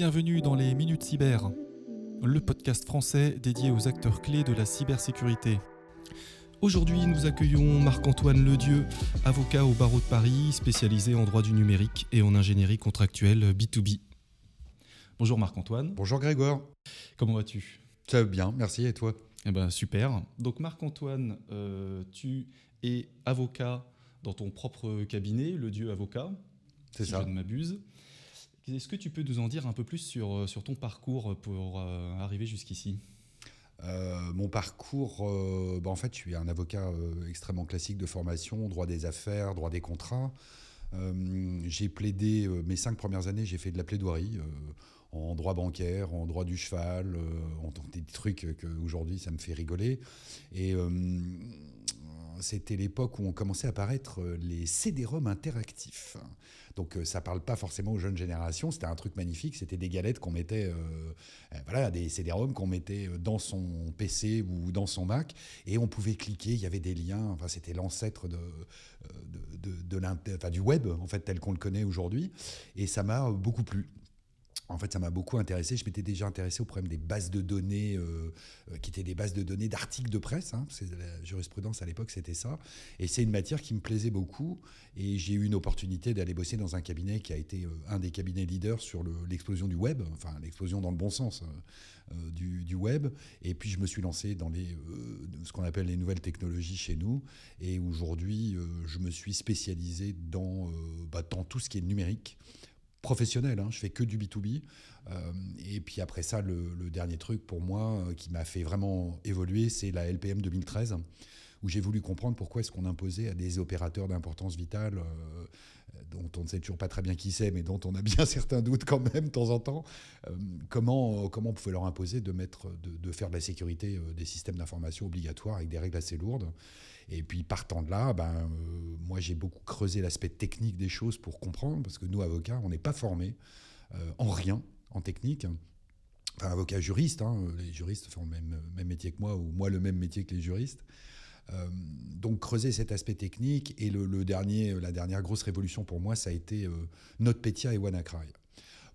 bienvenue dans les Minutes Cyber, le podcast français dédié aux acteurs clés de la cybersécurité. Aujourd'hui, nous accueillons Marc-Antoine Ledieu, avocat au barreau de Paris, spécialisé en droit du numérique et en ingénierie contractuelle B2B. Bonjour Marc-Antoine. Bonjour Grégoire. Comment vas-tu? Ça va bien, merci. Et toi? Eh ben super. Donc Marc-Antoine, euh, tu es avocat dans ton propre cabinet, Le Dieu Avocat. C'est si ça. je ne m'abuse. Est-ce que tu peux nous en dire un peu plus sur, euh, ton parcours pour euh, arriver jusqu'ici? Euh, mon parcours, euh, bah, en fait, je suis un avocat euh, extrêmement classique de formation, droit des affaires, droit des contrats. Euh, j'ai plaidé euh, mes cinq premières années, j'ai fait de la plaidoirie euh, en droit bancaire, en droit du cheval, euh, en des trucs que aujourd'hui ça me fait rigoler. Et euh, c'était l'époque où on commençait à apparaître euh, les CD-ROM interactifs. Donc euh, ça parle pas forcément aux jeunes générations. C'était un truc magnifique. C'était des galettes qu'on mettait, euh, voilà, des CD-ROM qu'on mettait dans son PC ou dans son Mac, et on pouvait cliquer. Il y avait des liens. Enfin, c'était l'ancêtre de, de, de, enfin, du web en fait tel qu'on le connaît aujourd'hui. Et ça m'a beaucoup plu. En fait, ça m'a beaucoup intéressé. Je m'étais déjà intéressé au problème des bases de données, euh, euh, qui étaient des bases de données d'articles de presse. hein. La jurisprudence à l'époque, c'était ça. Et c'est une matière qui me plaisait beaucoup. Et j'ai eu une opportunité d'aller bosser dans un cabinet qui a été euh, un des cabinets leaders sur le- l'explosion du web, enfin l'explosion dans le bon sens du, du web. Et puis je me suis lancé dans les, ce qu'on appelle les nouvelles technologies chez nous. Et aujourd'hui, je me suis spécialisé dans, bah, dans tout ce qui est numérique professionnel, hein, je fais que du B2B. Euh, et puis après ça, le, dernier truc pour moi euh, qui m'a fait vraiment évoluer, c'est la LPM 2013, où j'ai voulu comprendre pourquoi est-ce qu'on imposait à des opérateurs d'importance vitale, euh, dont on ne sait toujours pas très bien qui c'est, mais dont on a bien certains doutes quand même de temps en temps, euh, comment, comment on pouvait leur imposer de, mettre, de, faire de la sécurité euh, des systèmes d'information obligatoires avec des règles assez lourdes. Et puis partant de là, ben, euh, moi j'ai beaucoup creusé l'aspect technique des choses pour comprendre, parce que nous, avocats, on n'est pas formés euh, en rien en technique. Enfin, avocat juriste, hein, les juristes font le même métier que moi, ou moi le même métier que les juristes. Euh, donc creuser cet aspect technique et le, dernier, la dernière grosse révolution pour moi, ça a été euh, NotPetya et WannaCry.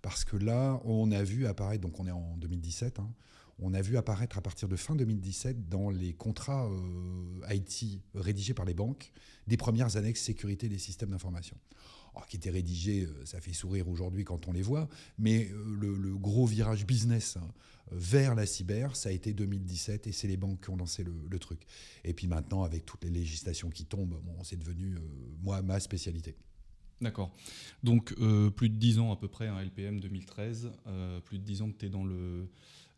Parce que là, on a vu apparaître, donc on est en 2017, hein, on a vu apparaître à partir de fin 2017 dans les contrats euh, IT rédigés par les banques des premières annexes sécurité des systèmes d'information. Qui étaient rédigés, euh, ça fait sourire aujourd'hui quand on les voit, mais euh, le, gros virage business hein, vers la cyber, ça a été 2017 et c'est les banques qui ont lancé le, truc. Et puis maintenant, avec toutes les législations qui tombent, bon, c'est devenu, euh, moi, ma spécialité. D'accord. Donc plus de 10 ans à peu près, un LPM 2013, euh, plus de 10 ans que tu es dans le,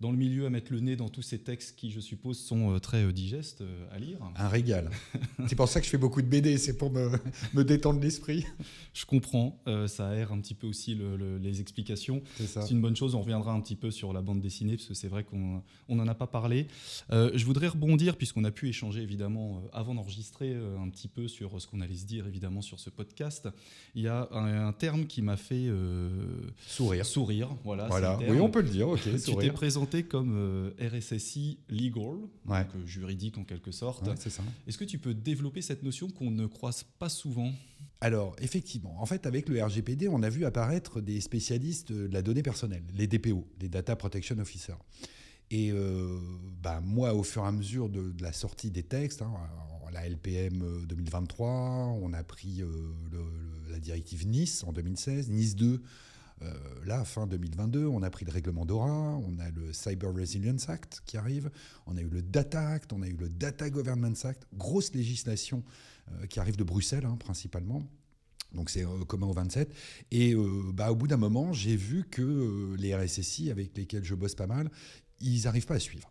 dans le milieu à mettre le nez dans tous ces textes qui, je suppose, sont euh, très euh, digestes euh, à lire. Un régal. c'est pour ça que je fais beaucoup de BD, c'est pour me, me détendre l'esprit. Je comprends, euh, ça aère un petit peu aussi le- le- les explications. C'est une bonne chose, on reviendra un petit peu sur la bande dessinée, parce que c'est vrai qu'on n'en a pas parlé. Euh, je voudrais rebondir, puisqu'on a pu échanger évidemment avant d'enregistrer un petit peu sur ce qu'on allait se dire évidemment sur ce podcast. Il y a un, un terme qui m'a fait euh, Sourire. sourire. Voilà, Voilà. Oui, on peut le dire, ok, Tu t'es sourire. Présenté comme euh, RSSI legal, Ouais. donc euh, juridique en quelque sorte. Ouais, c'est ça. Est-ce que tu peux développer cette notion qu'on ne croise pas souvent? Alors, effectivement, en fait, avec le RGPD, on a vu apparaître des spécialistes de la donnée personnelle, les DPO, les Data Protection Officers. Et euh, bah, moi, au fur et à mesure de, de la sortie des textes, hein, la LPM euh, 2023, on a pris euh, le- le- la directive Nice en 2016, Nice 2, euh, là, fin 2022, on a pris le règlement DORA, on a le Cyber Resilience Act qui arrive, on a eu le Data Act, on a eu le Data Governance Act, grosse législation euh, qui arrive de Bruxelles hein, principalement. Donc c'est euh, commun aux 27. Et euh, bah, au bout d'un moment, j'ai vu que les RSSI avec lesquels je bosse pas mal, ils n'arrivent pas à suivre.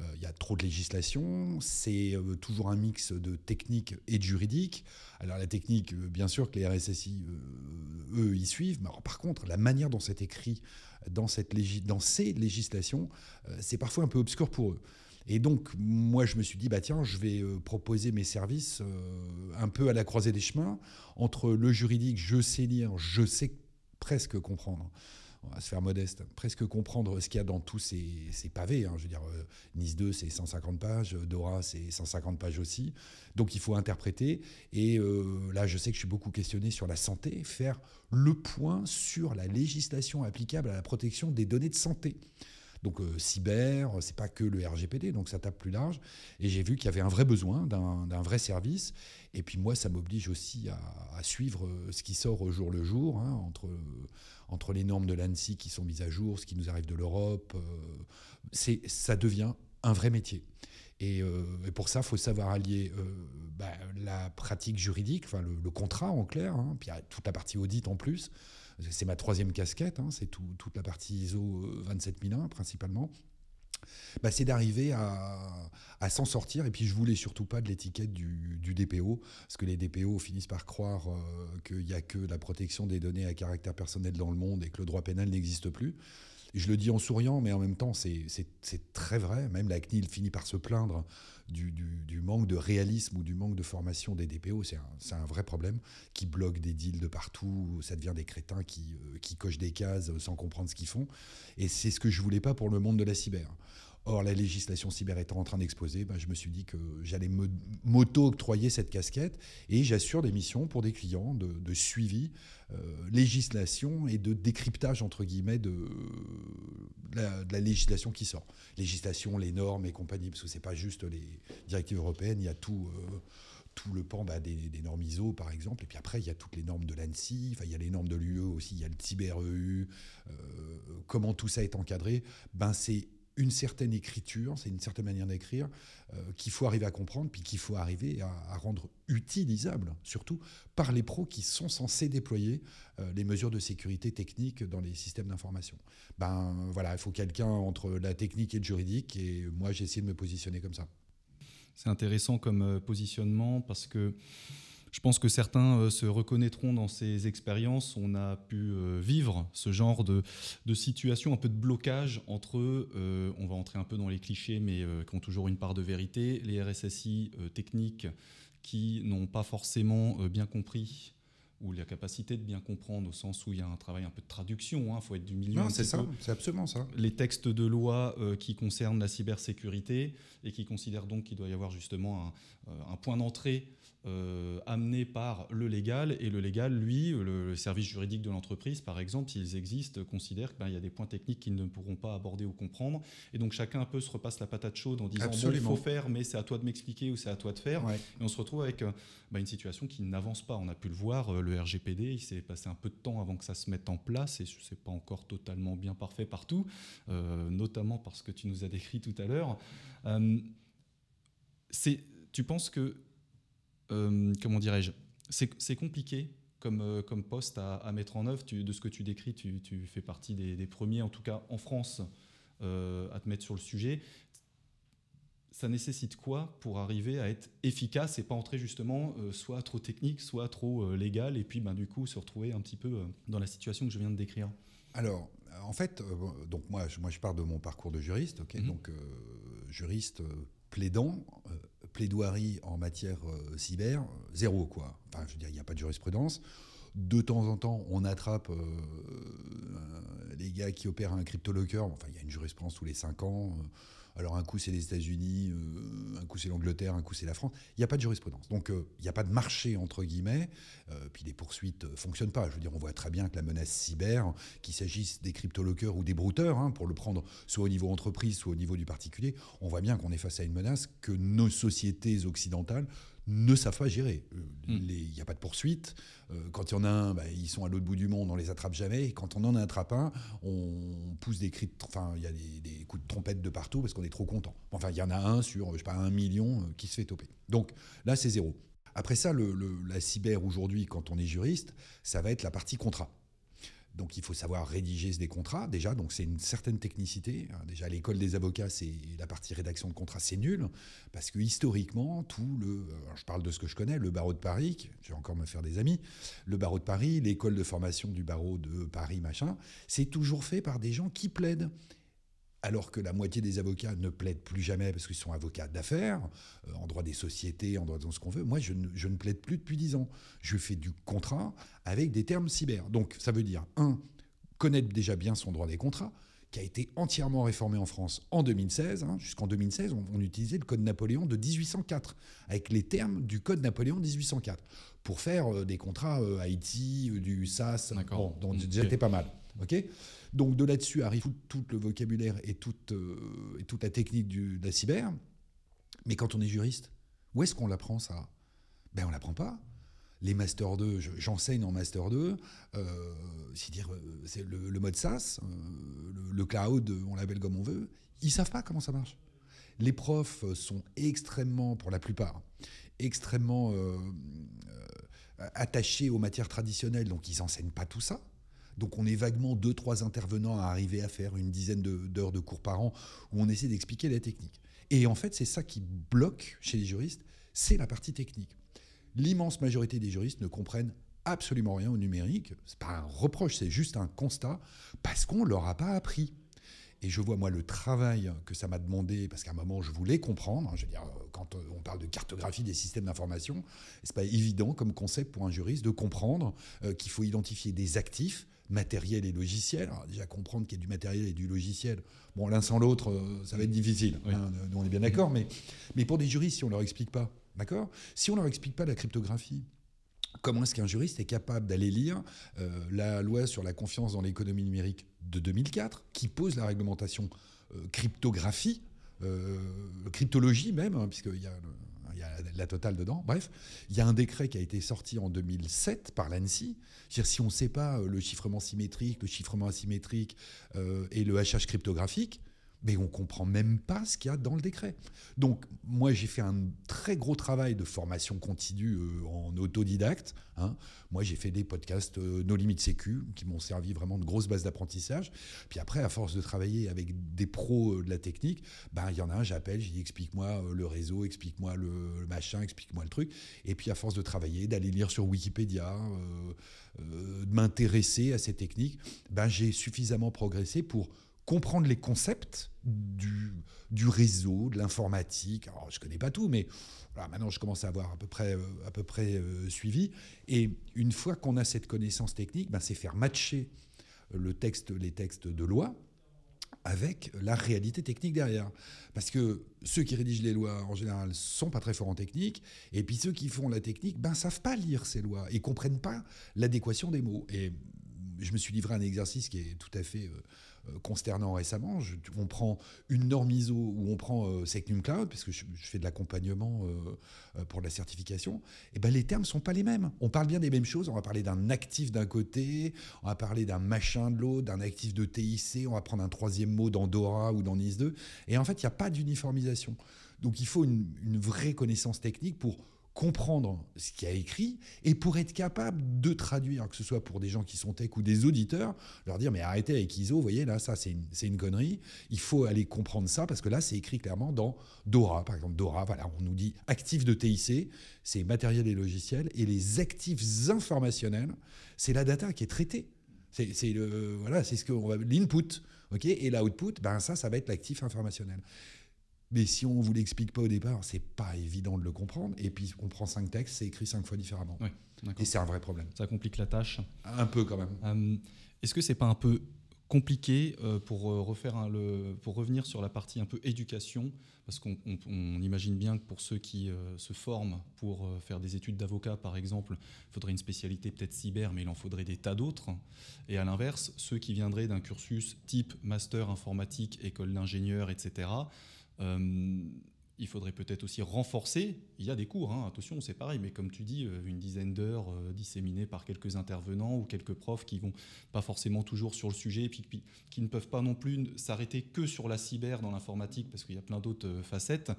Euh, Il y a trop de législation, c'est euh, toujours un mix de technique et de juridique. Alors la technique, euh, bien sûr que les RSSI, euh, eux, y suivent, mais par contre, la manière dont c'est écrit dans, cette légi- dans ces législations, euh, c'est parfois un peu obscur pour eux. Et donc, moi, je me suis dit, bah tiens, je vais euh, proposer mes services euh, un peu à la croisée des chemins entre le juridique, je sais lire, je sais presque comprendre, on va se faire modeste, presque comprendre ce qu'il y a dans tous ces, pavés. Hein. Je veux dire, euh, Nice 2, c'est 150 pages, Dora, c'est 150 pages aussi. Donc il faut interpréter. Et euh, là, je sais que je suis beaucoup questionné sur la santé, faire le point sur la législation applicable à la protection des données de santé. Donc euh, cyber, c'est pas que le RGPD, donc ça tape plus large. Et j'ai vu qu'il y avait un vrai besoin d'un vrai service. Et puis moi, ça m'oblige aussi à, suivre euh, ce qui sort au jour le jour, hein, entre, entre les normes de l'ANSI qui sont mises à jour, ce qui nous arrive de l'Europe. Euh, ça devient un vrai métier. Et, pour ça, il faut savoir allier bah, la pratique juridique, enfin le, contrat en clair, hein, puis il y a toute la partie audit en plus c'est ma troisième casquette, hein, c'est toute la partie ISO 27001 principalement. Bah, c'est d'arriver à, s'en sortir. Et puis, je voulais surtout pas de l'étiquette du, DPO, parce que les DPO finissent par croire euh, qu'il n'y a que la protection des données à caractère personnel dans le monde et que le droit pénal n'existe plus. Je le dis en souriant, mais en même temps, c'est très vrai. Même la CNIL finit par se plaindre du, manque de réalisme ou du manque de formation des DPO. C'est un, vrai problème qui bloque des deals de partout. Ça devient des crétins qui, euh, qui cochent des cases sans comprendre ce qu'ils font. Et c'est ce que je voulais pas pour le monde de la cyber. Or, la législation cyber étant en train d'exploser, ben, je me suis dit que j'allais m'auto-octroyer cette casquette et j'assure des missions pour des clients de, suivi, euh, législation et de décryptage, entre guillemets, de, la, législation qui sort. Législation, les normes et compagnie, parce que ce n'est pas juste les directives européennes, il y a tout. Euh, tout le pan bah, des, normes ISO, par exemple. Et puis après, il y a toutes les normes de l'ANSI, il y a les normes de l'UE aussi, il y a le Cyber EU. Euh, comment tout ça est encadré ben, C'est une certaine écriture, c'est une certaine manière d'écrire euh, qu'il faut arriver à comprendre, puis qu'il faut arriver à, rendre utilisable, surtout par les pros qui sont censés déployer euh, les mesures de sécurité technique dans les systèmes d'information. Ben voilà, il faut quelqu'un entre la technique et le juridique, et moi j'ai essayé de me positionner comme ça. C'est intéressant comme euh, positionnement parce que je pense que certains euh, se reconnaîtront dans ces expériences. On a pu euh, vivre ce genre de, situation, un peu de blocage entre, euh, on va entrer un peu dans les clichés, mais qui ont toujours une part de vérité, les RSSI techniques qui n'ont pas forcément bien compris ou la capacité de bien comprendre au sens où il y a un travail un peu de traduction, il hein, faut être du milieu. Non, c'est ça, c'est absolument ça. Les textes de loi qui concernent la cybersécurité et qui considèrent donc qu'il doit y avoir justement un point d'entrée euh, amené par le légal. Et le légal, lui, le, service juridique de l'entreprise, par exemple, s'ils existent, considère qu'il ben, y a des points techniques qu'ils ne pourront pas aborder ou comprendre. Et donc chacun un peu se repasse la patate chaude en disant bon, il faut faire, mais c'est à toi de m'expliquer ou c'est à toi de faire. Et on se retrouve avec euh, ben, une situation qui n'avance pas. On a pu le voir, euh, le RGPD, il s'est passé un peu de temps avant que ça se mette en place et ce n'est pas encore totalement bien parfait partout, notamment parce que tu nous as décrit tout à l'heure. tu penses que euh, comment dirais-je, c'est compliqué comme, euh, comme poste à, mettre en œuvre. de ce que tu décris, tu, fais partie des, premiers, en tout cas en France, euh, à te mettre sur le sujet. Ça nécessite quoi pour arriver à être efficace et pas entrer justement soit trop technique, soit trop légal, et puis ben, du coup se retrouver un petit peu dans la situation que je viens de décrire? Alors, en fait, donc moi, je, moi, je pars de mon parcours de juriste, ok, mhm. donc juriste plaidant, plaidoirie en matière euh, cyber, zéro quoi. Enfin, je veux dire, il n'y a pas de jurisprudence. De temps en temps, on attrape euh, les gars qui opèrent un crypto-locker. Enfin, il y a une jurisprudence tous les cinq ans. Alors un coup c'est les États-Unis, euh, un coup c'est l'Angleterre, un coup c'est la France. Il n'y a pas de jurisprudence. Donc euh, il n'y a pas de marché entre guillemets. Euh, puis les poursuites ne fonctionnent pas. Je veux dire, on voit très bien que la menace cyber, qu'il s'agisse des cryptoloqueurs ou des brouteurs, hein, pour le prendre soit au niveau entreprise, soit au niveau du particulier, on voit bien qu'on est face à une menace que nos sociétés occidentales ne savent pas gérer. Euh, hmm. Il n'y a pas de poursuite. Euh, quand il y en a un, bah, ils sont à l'autre bout du monde, on les attrape jamais. Et quand on en attrape un, on pousse des cris, enfin, il y a des, coups de trompette de partout parce qu'on est trop content. Enfin, il y en a un sur, je sais pas, un million euh, qui se fait toper. Donc là, c'est zéro. Après ça, la cyber aujourd'hui, quand on est juriste, ça va être la partie contrat. Donc il faut savoir rédiger des contrats déjà, donc c'est une certaine technicité. Hein, déjà l'école des avocats, c'est la partie rédaction de contrat, c'est nul. Parce que historiquement tout le, je parle de ce que je connais, le barreau de Paris, je vais encore me faire des amis, le barreau de Paris, l'école de formation du barreau de Paris, machin, c'est toujours fait par des gens qui plaident alors que la moitié des avocats ne plaident plus jamais parce qu'ils sont avocats d'affaires, euh, en droit des sociétés, en droit de ce qu'on veut. Moi, je ne, plaide plus depuis dix ans. Je fais du contrat avec des termes cyber. Donc, ça veut dire, un, connaît déjà bien son droit des contrats, qui a été entièrement réformé en France en 2016. Hein. Jusqu'en 2016, on, utilisait le Code Napoléon de 1804, avec les termes du Code Napoléon de 1804, pour faire euh, des contrats euh, Haïti, euh, du SAS, bon, donc déjà c'était pas mal. ok? Donc de là-dessus arrive tout, le vocabulaire et toute, et toute la technique de la cyber. Mais quand on est juriste, où est-ce qu'on l'apprend ça? Ben on l'apprend pas les Master 2, j'enseigne en Master 2, euh, c'est dire euh, c'est le, mode SaaS, euh, le, cloud, on l'appelle comme on veut, ils savent pas comment ça marche. Les profs sont extrêmement, pour la plupart, extrêmement attachés aux matières traditionnelles, donc ils enseignent pas tout ça. Donc on est vaguement deux, trois intervenants à arriver à faire une dizaine d'heures de, cours par an où on essaie d'expliquer la technique. Et en fait, c'est ça qui bloque chez les juristes, c'est la partie technique l'immense majorité des juristes ne comprennent absolument rien au numérique. C'est pas un reproche, c'est juste un constat, parce qu'on leur a pas appris. Et je vois, moi, le travail que ça m'a demandé, parce qu'à un moment, je voulais comprendre. Hein, je veux dire, quand on parle de cartographie des systèmes d'information, c'est pas évident comme concept pour un juriste de comprendre euh, qu'il faut identifier des actifs, matériels et logiciels. Alors, déjà, comprendre qu'il y a du matériel et du logiciel, bon, l'un sans l'autre, euh, ça va être difficile. Hein, on est bien d'accord. Mais, mais pour des juristes, si on leur explique pas, D'accord? Si on leur explique pas la cryptographie, comment est-ce qu'un juriste est capable d'aller lire euh, la loi sur la confiance dans l'économie numérique? De 2004, qui pose la réglementation euh, cryptographie, euh, cryptologie même, hein, puisqu'il y a, la totale dedans. Bref, il y a un décret qui a été sorti en 2007 par l'ANSI. Si on ne sait pas le chiffrement symétrique, le chiffrement asymétrique et le hachage cryptographique, mais on comprend même pas ce qu'il y a dans le décret. Donc moi j'ai fait un très gros travail de formation continue euh, en autodidacte. Hein. Moi j'ai fait des podcasts euh, No Limit Sécu qui m'ont servi vraiment de grosse base d'apprentissage. Puis après à force de travailler avec des pros euh, de la technique, ben il y en a un j'appelle, j'ai dit explique-moi le réseau, explique-moi le, machin, explique-moi le truc. Et puis à force de travailler, d'aller lire sur Wikipédia, de m'intéresser à ces techniques, ben j'ai suffisamment progressé pour comprendre les concepts du, réseau, de l'informatique. Alors, je ne connais pas tout, mais maintenant, je commence à avoir à peu près, euh, euh, suivi. Et une fois qu'on a cette connaissance technique, ben, c'est faire matcher le texte, les textes de loi avec la réalité technique derrière. Parce que ceux qui rédigent les lois, en général, sont pas très forts en technique, et puis ceux qui font la technique, ben, savent pas lire ces lois et comprennent pas l'adéquation des mots. Et je me suis livré à un exercice qui est tout à fait... Euh, consternant récemment. on prend une norme ISO ou on prend euh, Secnum Cloud, parce que je, fais de l'accompagnement euh, pour la certification, et ben les termes sont pas les mêmes. On parle bien des mêmes choses. On va parler d'un actif d'un côté, on va parler d'un machin de l'autre, d'un actif de TIC, on va prendre un troisième mot dans Dora ou dans NIS 2. Et en fait, il n'y a pas d'uniformisation. Donc il faut une vraie connaissance technique pour comprendre ce qu'il a écrit et pour être capable de traduire, que ce soit pour des gens qui sont tech ou des auditeurs, leur dire mais arrêtez avec ISO, vous voyez là ça c'est une, une, connerie, il faut aller comprendre ça parce que là c'est écrit clairement dans Dora, par exemple Dora, voilà on nous dit actifs de TIC, c'est matériel et logiciel et les actifs informationnels, c'est la data qui est traitée, c'est le voilà c'est ce que l'input, ok et l'output, ben ça ça va être l'actif informationnel. Mais si on vous l'explique pas au départ, c'est pas évident de le comprendre. Et puis on prend cinq textes, c'est écrit cinq fois différemment. et c'est un vrai problème. Ça complique la tâche. Un peu quand même. Euh, est-ce que c'est pas un peu compliqué euh, pour euh, refaire le, pour revenir sur la partie un peu éducation? Parce qu'on imagine bien que pour ceux qui se forment pour faire des études d'avocat par exemple, il faudrait une spécialité peut-être cyber, mais il en faudrait des tas d'autres. Et à l'inverse, ceux qui viendraient d'un cursus type master informatique, école d'ingénieur, etc il faudrait peut-être aussi renforcer. Il y a des cours, hein, attention, c'est pareil, mais comme tu dis, euh, une dizaine d'heures euh, disséminées par quelques intervenants ou quelques profs qui vont pas forcément toujours sur le sujet, et qui ne peuvent pas non plus s'arrêter que sur la cyber dans l'informatique, parce qu'il y a plein d'autres facettes.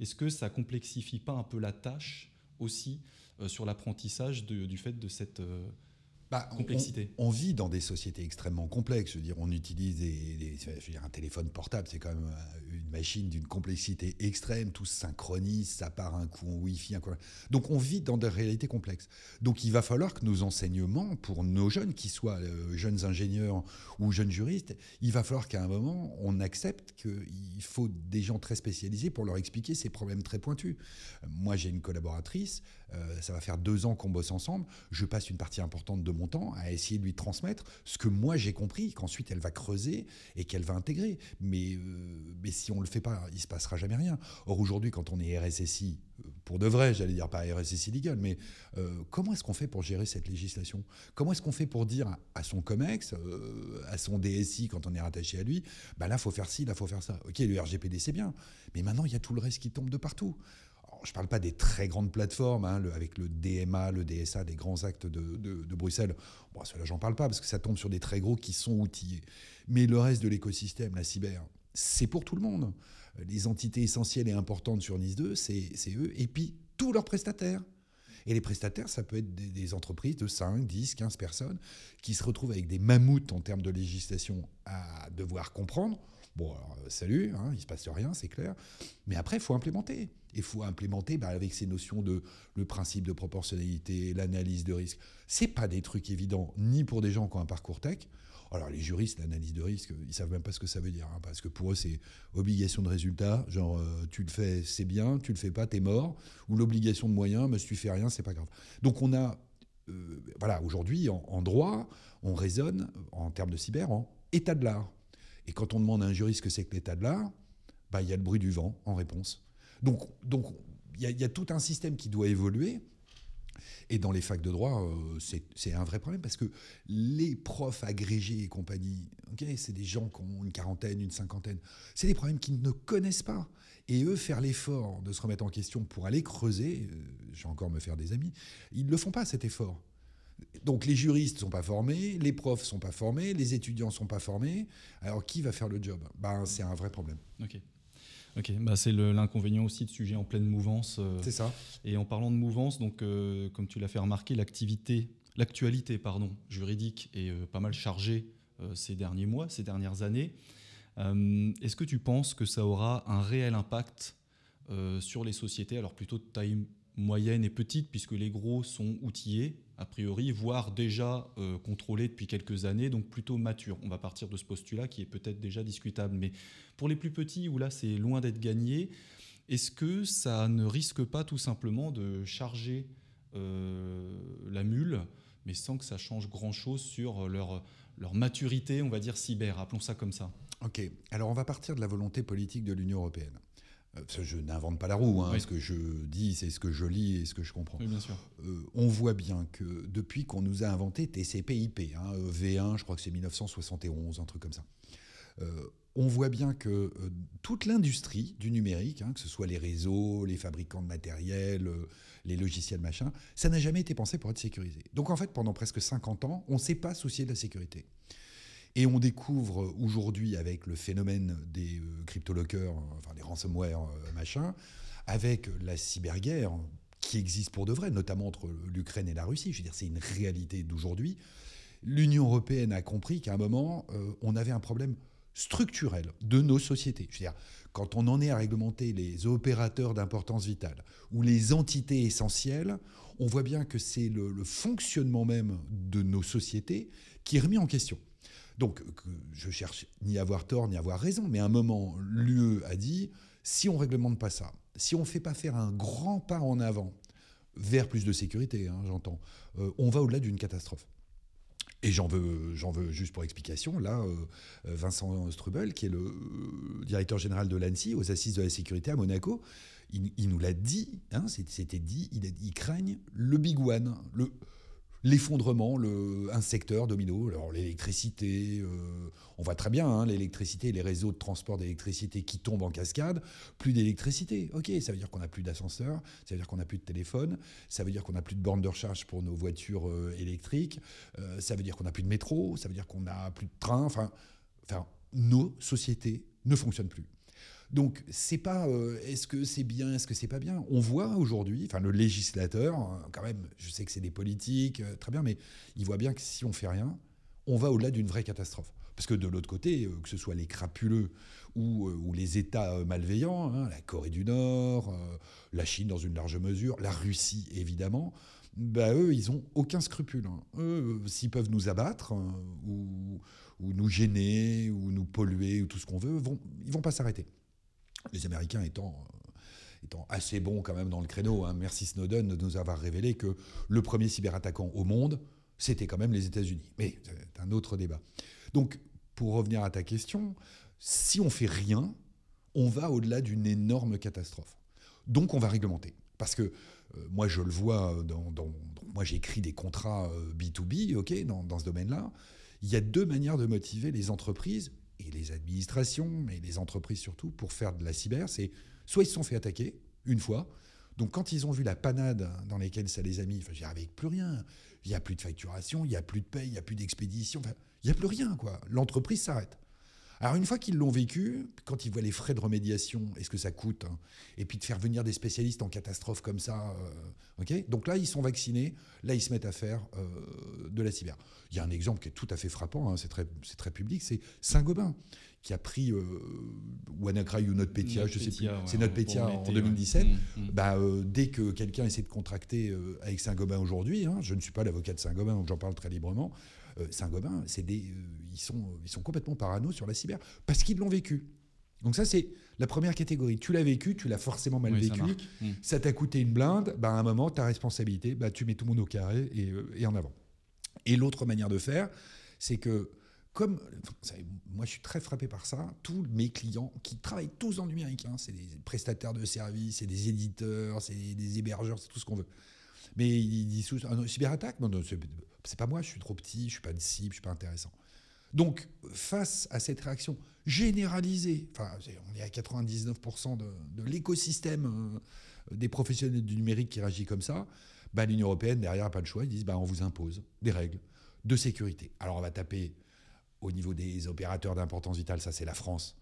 Est-ce que ça complexifie pas un peu la tâche aussi sur l'apprentissage du fait de cette bah, complexité. On, vit dans des sociétés extrêmement complexes. Je veux dire, on utilise des, un téléphone portable, c'est quand même euh, une machine d'une complexité extrême. Tout se synchronise, ça part un coup en Wi-Fi. Donc, on vit dans des réalités complexes. Donc, il va falloir que nos enseignements pour nos jeunes, qu'ils soient euh, jeunes ingénieurs ou jeunes juristes, il va falloir qu'à un moment, on accepte qu'il faut des gens très spécialisés pour leur expliquer ces problèmes très pointus. Moi, j'ai une collaboratrice. Euh, ça va faire deux ans qu'on bosse ensemble. Je passe une partie importante de mon temps à essayer de lui transmettre ce que moi j'ai compris, qu'ensuite elle va creuser et qu'elle va intégrer. Mais, mais si on ne le fait pas, il ne se passera jamais rien. Or aujourd'hui, quand on est RSSI, pour de vrai, j'allais dire pas RSSI legal, mais comment est-ce qu'on fait pour gérer cette législation? Comment est-ce qu'on fait pour dire à son COMEX, à son DSI quand on est rattaché à lui, bah là, faut faire ci, là, faut faire ça. Ok, le RGPD, c'est bien, mais maintenant, il y a tout le reste qui tombe de partout. Je ne parle pas des très grandes plateformes, hein, avec le DMA, le DSA, des grands actes de, Bruxelles. Bon, cela, j'en parle pas, parce que ça tombe sur des très gros qui sont outillés. Mais le reste de l'écosystème, la cyber, c'est pour tout le monde. Les entités essentielles et importantes sur NIS 2, c'est eux, et puis tous leurs prestataires. Et les prestataires, ça peut être des, entreprises de 5, 10, 15 personnes qui se retrouvent avec des mammouths en termes de législation à devoir comprendre. Bon, alors, euh, salut, hein, il ne se passe rien, c'est clair. Mais après, il faut implémenter. Il faut implémenter bah, avec ces notions de le principe de proportionnalité, l'analyse de risque. Ce pas des trucs évidents, ni pour des gens qui ont un parcours tech, alors les juristes, l'analyse de risque, ils savent même pas ce que ça veut dire, hein, parce que pour eux c'est obligation de résultat, genre euh, tu le fais, c'est bien, tu le fais pas, t'es mort, ou l'obligation de moyens, mais si tu fais rien, c'est pas grave. Donc on a, euh, voilà, aujourd'hui en, droit, on raisonne en termes de cyber en état de l'art. Et quand on demande à un juriste ce que c'est que l'état de l'art, bah, il y a le bruit du vent en réponse. Donc, donc il y, a tout un système qui doit évoluer. Et dans les facs de droit, euh, c'est un vrai problème parce que les profs agrégés et compagnie, c'est des gens qui ont une quarantaine, une cinquantaine, c'est des problèmes qu'ils ne connaissent pas. Et eux, faire l'effort de se remettre en question pour aller creuser, euh, je vais encore me faire des amis, ils ne le font pas cet effort. Donc les juristes ne sont pas formés, les profs ne sont pas formés, les étudiants ne sont pas formés. Alors qui va faire le job? Ben, C'est un vrai problème. Ok. Ok, bah c'est l'inconvénient aussi de sujets en pleine mouvance. Euh, c'est ça. Et en parlant de mouvance, donc euh, comme tu l'as fait remarquer, l'activité, l'actualité pardon, juridique est euh, pas mal chargée ces derniers mois, ces dernières années. Est-ce que tu penses que ça aura un réel impact sur les sociétés, alors plutôt de taille moyenne et petite, puisque les gros sont outillés, a priori, voire déjà euh, contrôlés depuis quelques années, donc plutôt matures. On va partir de ce postulat qui est peut-être déjà discutable. Mais pour les plus petits, où là c'est loin d'être gagné, est-ce que ça ne risque pas tout simplement de charger euh, la mule, mais sans que ça change grand-chose sur leur, leur maturité, on va dire cyber, appelons ça comme ça Ok, alors on va partir de la volonté politique de l'Union européenne. Euh, je n'invente pas la roue, hein. ce que je dis, c'est ce que je lis et ce que je comprends. bien sûr. Euh, on voit bien que depuis qu'on nous a inventé TCP/IP, hein, V1, je crois que c'est 1971, un truc comme ça. Euh, on voit bien que toute l'industrie du numérique, hein, que ce soit les réseaux, les fabricants de matériel, les logiciels, machin, ça n'a jamais été pensé pour être sécurisé. Donc en fait, pendant presque 50 ans, on ne s'est pas soucié de la sécurité. Et on découvre aujourd'hui avec le phénomène des euh, cryptolockers, enfin des ransomware, euh, machin, avec la cyberguerre qui existe pour de vrai, notamment entre l'Ukraine et la Russie. Je veux dire, c'est une réalité d'aujourd'hui. L'Union européenne a compris qu'à un moment, euh, on avait un problème structurel de nos sociétés. Je veux dire, quand on en est à réglementer les opérateurs d'importance vitale ou les entités essentielles, on voit bien que c'est le, fonctionnement même de nos sociétés qui est remis en question. Donc, je cherche ni à avoir tort ni à avoir raison, mais à un moment, l'UE a dit si on réglemente pas ça, si on ne fait pas faire un grand pas en avant vers plus de sécurité, hein, j'entends, euh, on va au-delà d'une catastrophe. Et j'en veux, j'en veux juste pour explication, là, euh, euh, Vincent Strubel, qui est le directeur général de l'ANSI aux assises de la sécurité à Monaco, il, nous l'a dit, hein, c'était dit, il, il craigne le big one, le, l'effondrement, un secteur domino, alors l'électricité, euh, on voit très bien hein, l'électricité, les réseaux de transport d'électricité qui tombent en cascade, plus d'électricité. Ok, ça veut dire qu'on n'a plus d'ascenseur, ça veut dire qu'on n'a plus de téléphone, ça veut dire qu'on n'a plus de bornes de recharge pour nos voitures euh, électriques, euh, ça veut dire qu'on n'a plus de métro, ça veut dire qu'on n'a plus de train, enfin, nos sociétés ne fonctionnent plus. Donc, c'est pas euh, est-ce que c'est bien, est-ce que c'est pas bien? On voit aujourd'hui, enfin, le législateur, hein, quand même, je sais que c'est des politiques, euh, très bien, mais il voit bien que si on fait rien, on va au-delà d'une vraie catastrophe. Parce que de l'autre côté, euh, que ce soit les crapuleux ou, les États malveillants, hein, la Corée du Nord, la Chine dans une large mesure, la Russie évidemment, bah, eux, ils n'ont aucun scrupule. Hein. Eux, s'ils peuvent nous abattre ou, nous gêner ou nous polluer ou tout ce qu'on veut, vont, ils vont pas s'arrêter les Américains étant, euh, étant assez bons quand même dans le créneau. Hein. Merci Snowden de nous avoir révélé que le premier cyberattaquant au monde, C'était quand même les États-Unis. Mais c'est un autre débat. Donc, pour revenir à ta question, si on fait rien, on va au-delà d'une énorme catastrophe. Donc, on va réglementer. Parce que euh, moi, je le vois, dans, moi j'écris des contrats B2B, euh, ok, dans, dans ce domaine-là. Il y a deux manières de motiver les entreprises et les administrations, mais les entreprises surtout, pour faire de la cyber. C'est soit ils se sont fait attaquer une fois, donc quand ils ont vu la panade dans laquelle ça les a mis, enfin, j'y avec plus rien. Il n'y a plus de facturation, il n'y a plus de paye, il n'y a plus d'expédition, il n'y a plus rien, quoi. L'entreprise s'arrête. Alors une fois qu'ils l'ont vécu, quand ils voient les frais de remédiation et ce que ça coûte, hein, et puis de faire venir des spécialistes en catastrophe comme ça, euh, ok? Donc là ils sont vaccinés, là ils se mettent à faire euh, de la cyber. Il y a un exemple qui est tout à fait frappant, hein, c'est très, très public, c'est Saint-Gobain qui a pris euh, WannaCry ou NotPetya, je sais plus, c'est NotPetya en 2017. Mm, mm. Bah, euh, dès que quelqu'un essaie de contracter avec Saint-Gobain aujourd'hui, hein, je ne suis pas l'avocat de Saint-Gobain donc j'en parle très librement, Saint-Gobain, c'est des, euh, ils, sont, ils sont complètement parano sur la cyber parce qu'ils l'ont vécu. Donc ça, c'est la première catégorie. Tu l'as vécu, tu l'as forcément mal vécu, hmm. ça t'a coûté une blinde, bah, à un moment, ta responsabilité, bah, tu mets tout le monde au carré et, euh, et en avant. Et l'autre manière de faire, c'est que comme moi je suis très frappé par ça, tous mes clients qui travaillent tous en numérique, hein, c'est des prestataires de services, c'est des éditeurs, c'est des hébergeurs, c'est tout ce qu'on veut. Mais ils disent tous, ah cyberattaque Non, non, c'est pas moi, je suis trop petit, je suis pas de cible, je suis pas intéressant. Donc, face à cette réaction généralisée, enfin, on est à 99% de, de l'écosystème euh, des professionnels du numérique qui réagit comme ça, bah, l'Union européenne, derrière, n'a pas le choix, ils disent bah, on vous impose des règles de sécurité. Alors, on va taper au niveau des opérateurs d'importance vitale, ça c'est la France.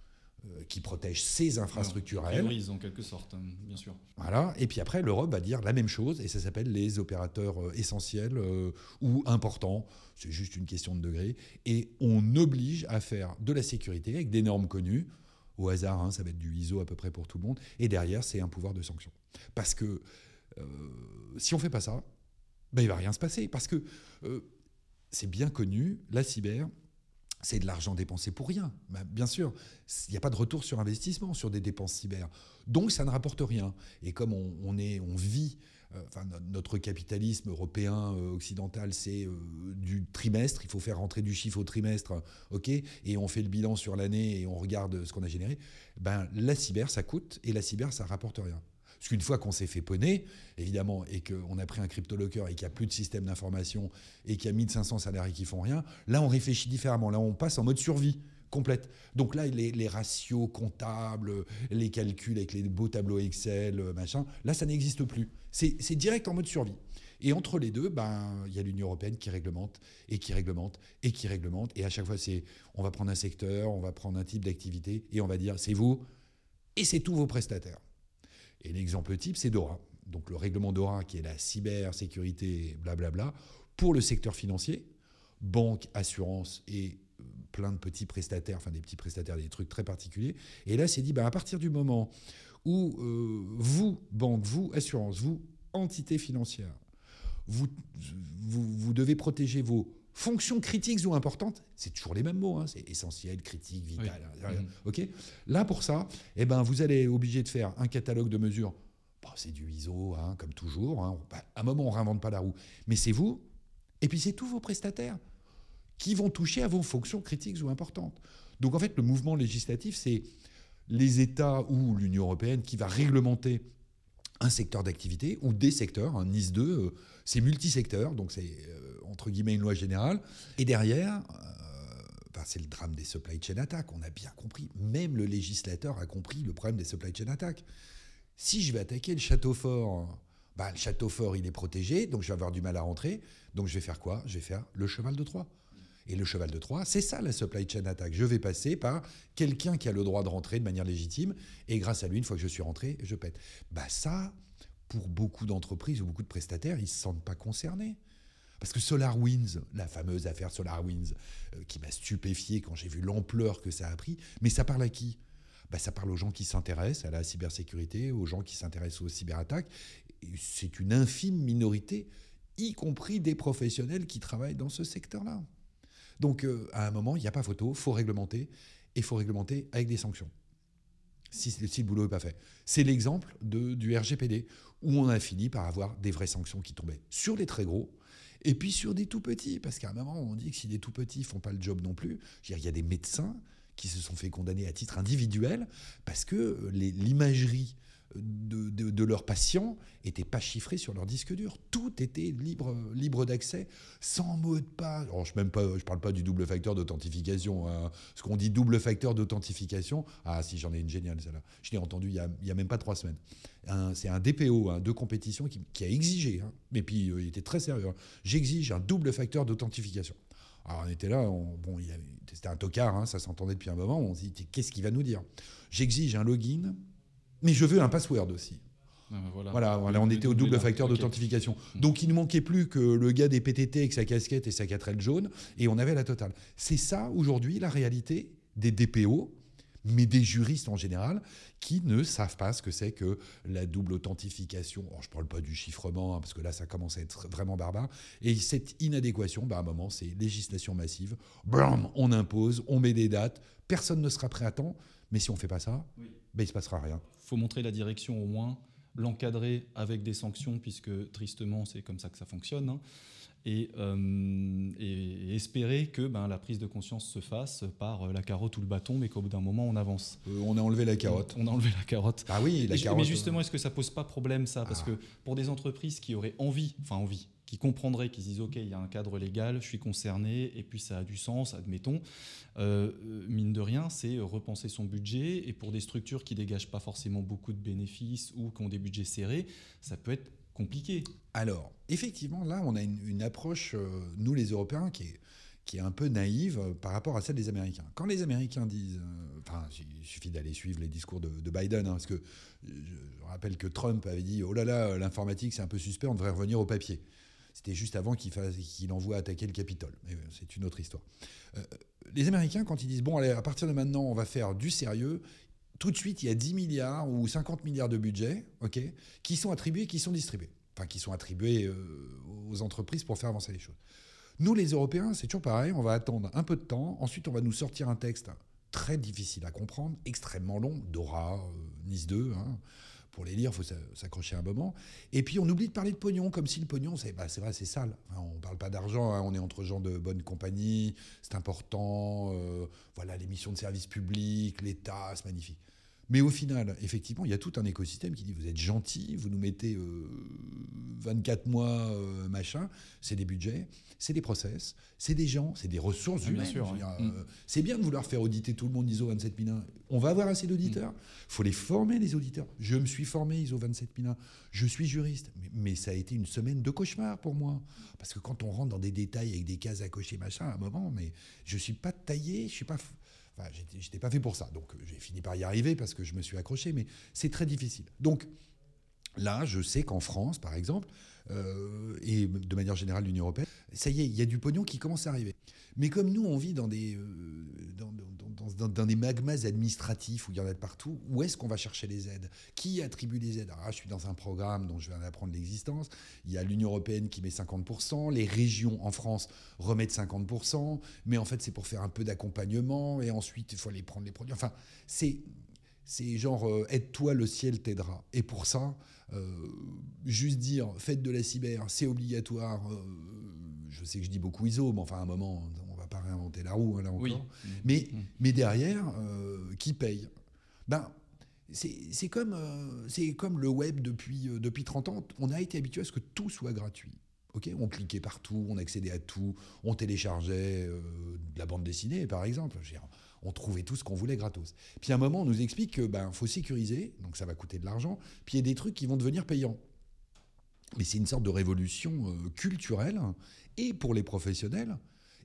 Euh, qui protège ses infrastructures à elle. en quelque sorte, hein, bien sûr. Voilà. Et puis après, l'Europe va dire la même chose, et ça s'appelle les opérateurs euh, essentiels euh, ou importants. C'est juste une question de degré. Et on oblige à faire de la sécurité avec des normes connues. Au hasard, hein, ça va être du ISO à peu près pour tout le monde. Et derrière, c'est un pouvoir de sanction. Parce que si on fait pas ça, ben, il va rien se passer. Parce que c'est bien connu, la cyber, c'est de l'argent dépensé pour rien. Ben, bien sûr, il n'y a pas de retour sur investissement sur des dépenses cyber. Donc ça ne rapporte rien. Et comme on, est, on vit, euh, notre capitalisme européen, euh, occidental, c'est euh, du trimestre, il faut faire rentrer du chiffre au trimestre, ok, et on fait le bilan sur l'année et on regarde ce qu'on a généré, ben, la cyber, ça coûte, et la cyber, ça rapporte rien. Parce qu'une fois qu'on s'est fait poney, évidemment, et qu'on a pris un cryptolocker et qu'il n'y a plus de système d'information et qu'il y a 1500 salariés qui font rien, là, on réfléchit différemment. Là, on passe en mode survie complète. Donc là, les, ratios comptables, les calculs avec les beaux tableaux Excel, machin, là, ça n'existe plus. C'est direct en mode survie. Et entre les deux, ben, il y a l'Union européenne qui réglemente et qui réglemente et qui réglemente. Et à chaque fois, c'est on va prendre un secteur, on va prendre un type d'activité et on va dire c'est vous et c'est tous vos prestataires. Et l'exemple type, c'est DORA. Donc le règlement DORA, qui est la cybersécurité, blablabla, pour le secteur financier, banque, assurance et euh, plein de petits prestataires, enfin des petits prestataires, des trucs très particuliers. Et là, c'est dit, ben, à partir du moment où euh, vous, banque, vous, assurance, vous, entité financière, vous, vous devez protéger vos Fonctions critiques ou importantes, c'est toujours les mêmes mots, hein, c'est essentiel, critique, vital. Hein, mhm. ok Là, pour ça, eh ben, vous allez être obligé de faire un catalogue de mesures. c'est du ISO, hein, comme toujours. À un moment, on ne réinvente pas la roue. Mais c'est vous, et puis c'est tous vos prestataires qui vont toucher à vos fonctions critiques ou importantes. Donc en fait, le mouvement législatif, c'est les États ou l'Union européenne qui va réglementer un secteur d'activité ou des secteurs, un NIS 2, euh, c'est multisecteur, donc c'est euh, entre guillemets une loi générale. Et derrière, euh, c'est le drame des supply chain attaques, on a bien compris, même le législateur a compris le problème des supply chain attaques. Si je vais attaquer le château fort, bah, le château fort il est protégé, donc je vais avoir du mal à rentrer, donc je vais faire quoi? Je vais faire le cheval de Troie. Et le cheval de Troie, c'est ça la supply chain attack. Je vais passer par quelqu'un qui a le droit de rentrer de manière légitime, et grâce à lui, une fois que je suis rentré, je pète. Bah ça, pour beaucoup d'entreprises ou beaucoup de prestataires, ils ne se sentent pas concernés. Parce que SolarWinds, la fameuse affaire SolarWinds, euh, qui m'a stupéfié quand j'ai vu l'ampleur que ça a pris, mais ça parle à qui? Bah, Ça parle aux gens qui s'intéressent à la cybersécurité, aux gens qui s'intéressent aux cyberattaques. C'est une infime minorité, y compris des professionnels qui travaillent dans ce secteur-là. Donc, euh, à un moment, il n'y a pas photo, faut réglementer, et faut réglementer avec des sanctions. Si, le boulot n'est pas fait. C'est l'exemple du RGPD, où on a fini par avoir des vraies sanctions qui tombaient sur les très gros Et puis sur des tout petits, parce qu'à un moment, on dit que si des tout petits font pas le job non plus, il y a des médecins qui se sont fait condamner à titre individuel parce que l'imagerie de, leurs patients n'étaient pas chiffrés sur leur disque dur. Tout était libre, libre d'accès, sans mot de passe. je ne parle pas du double facteur d'authentification. Hein. Ce qu'on dit double facteur d'authentification, ah si j'en ai une géniale celle-là. Je l'ai entendu il n'y a, même pas trois semaines. C'est un DPO hein, de compétition qui, a exigé, hein. mais puis euh, il était très sérieux. J'exige un double facteur d'authentification. Alors on était là, bon, c'était un tocard, ça s'entendait depuis un moment. On se dit qu'est-ce qu'il va nous dire? J'exige un login mais je veux un password aussi. Ah, ben voilà. voilà, on était au double facteur d'authentification. Mm. Donc il ne manquait plus que le gars des PTT avec sa casquette et sa 4L jaune, et on avait la totale. C'est ça aujourd'hui la réalité des DPO, mais des juristes en général, qui ne savent pas ce que c'est que la double authentification. je ne parle pas du chiffrement, hein, parce que là, ça commence à être vraiment barbare. Et cette inadéquation, bah, à un moment, c'est législation massive. Blam, on impose, on met des dates, personne ne sera prêt à temps. Mais si on ne fait pas ça, ben, il ne se passera rien faut montrer la direction au moins, l'encadrer avec des sanctions, puisque tristement, c'est comme ça que ça fonctionne. Hein. Euh, et, espérer que ben, la prise de conscience se fasse par euh, la carotte ou le bâton, mais qu'au bout d'un moment, on avance. Euh, on a enlevé la carotte. On, a enlevé la carotte. Ah oui, la carotte. Mais justement, est-ce que ça pose pas problème, ça? Parce ah. que pour des entreprises qui auraient envie, enfin envie, qui comprendraient, qui disent OK, il y a un cadre légal, je suis concerné, et puis ça a du sens, admettons. Euh, mine de rien, c'est repenser son budget, et pour des structures qui dégagent pas forcément beaucoup de bénéfices ou qui ont des budgets serrés, ça peut être compliqué. Alors, effectivement, là, on a une, approche, euh, nous les Européens, qui est, qui est un peu naïve par rapport à celle des Américains. Quand les Américains disent, euh, enfin, il suffit d'aller suivre les discours de, Biden, hein, parce que je rappelle que Trump avait dit, oh là là, l'informatique c'est un peu suspect, on devrait revenir au papier. C'était juste avant qu'il envoie attaquer le Capitole. Mais euh, c'est une autre histoire. Euh, les Américains, quand ils disent, bon, allez, à partir de maintenant, on va faire du sérieux, tout de suite, il y a 10 milliards ou 50 milliards de budget ok, qui sont attribués, qui sont distribués. Enfin, qui sont attribués euh, aux entreprises pour faire avancer les choses. Nous, les Européens, c'est toujours pareil, on va attendre un peu de temps, ensuite on va nous sortir un texte très difficile à comprendre, extrêmement long, Dora, Nice 2, hein, pour les lire, il faut s'accrocher un moment. Et puis on oublie de parler de pognon, comme si le pognon, c'est bah, vrai, c'est sale. on ne parle pas d'argent, hein, on est entre gens de bonne compagnie, c'est important. Euh, voilà, les missions de service public, l'État, c'est magnifique. Mais au final, effectivement, il y a tout un écosystème qui dit vous êtes gentil, vous nous mettez 24 euh, mois, euh, machin. C'est des budgets, c'est des process, c'est des gens, c'est des ressources humaines. Mm. Euh, c'est bien de vouloir faire auditer tout le monde ISO 27001. On va avoir assez d'auditeurs. Il mm. faut les former, les auditeurs. Je me suis formé ISO 27001. Je suis juriste. Mais, mais, ça a été une semaine de cauchemar pour moi. Parce que quand on rentre dans des détails avec des cases à cocher, machin, à un moment, mais je ne suis pas taillé, je suis pas Enfin, j'étais pas fait pour ça. Donc, j'ai fini par y arriver parce que je me suis accroché, mais c'est très difficile. Donc, là, je sais qu'en France, par exemple, euh, et de manière générale l'Union européenne, ça y est, il y a du pognon qui commence à arriver. Mais comme nous, on vit dans des, euh, dans, des magmas administratifs où il y en a de partout, où est-ce qu'on va chercher les aides? Qui attribue les aides? Ah, Je suis dans un programme dont je viens d'apprendre l'existence. Il y a l'Union européenne qui met 50%, les régions en France remettent 50%, mais en fait, c'est pour faire un peu d'accompagnement, et ensuite, il faut aller prendre les produits. Enfin, c'est c'est genre euh, aide-toi, le ciel t'aidera. Et pour ça, euh, juste dire faites de la cyber, c'est obligatoire. Je sais que je dis beaucoup ISO, mais enfin à un moment, on va pas réinventer la roue hein, là encore. Mais, mm. mais derrière, qui paye? Ben c'est comme, c'est comme le web depuis, depuis 30 ans. On a été habitué à ce que tout soit gratuit. Ok, on cliquait partout, on accédait à tout, on téléchargeait de la bande dessinée, par exemple on trouvait tout ce qu'on voulait gratos. Puis à un moment, on nous explique qu'il ben, faut sécuriser, donc ça va coûter de l'argent, puis il y a des trucs qui vont devenir payants. Mais c'est une sorte de révolution euh, culturelle, et pour les professionnels,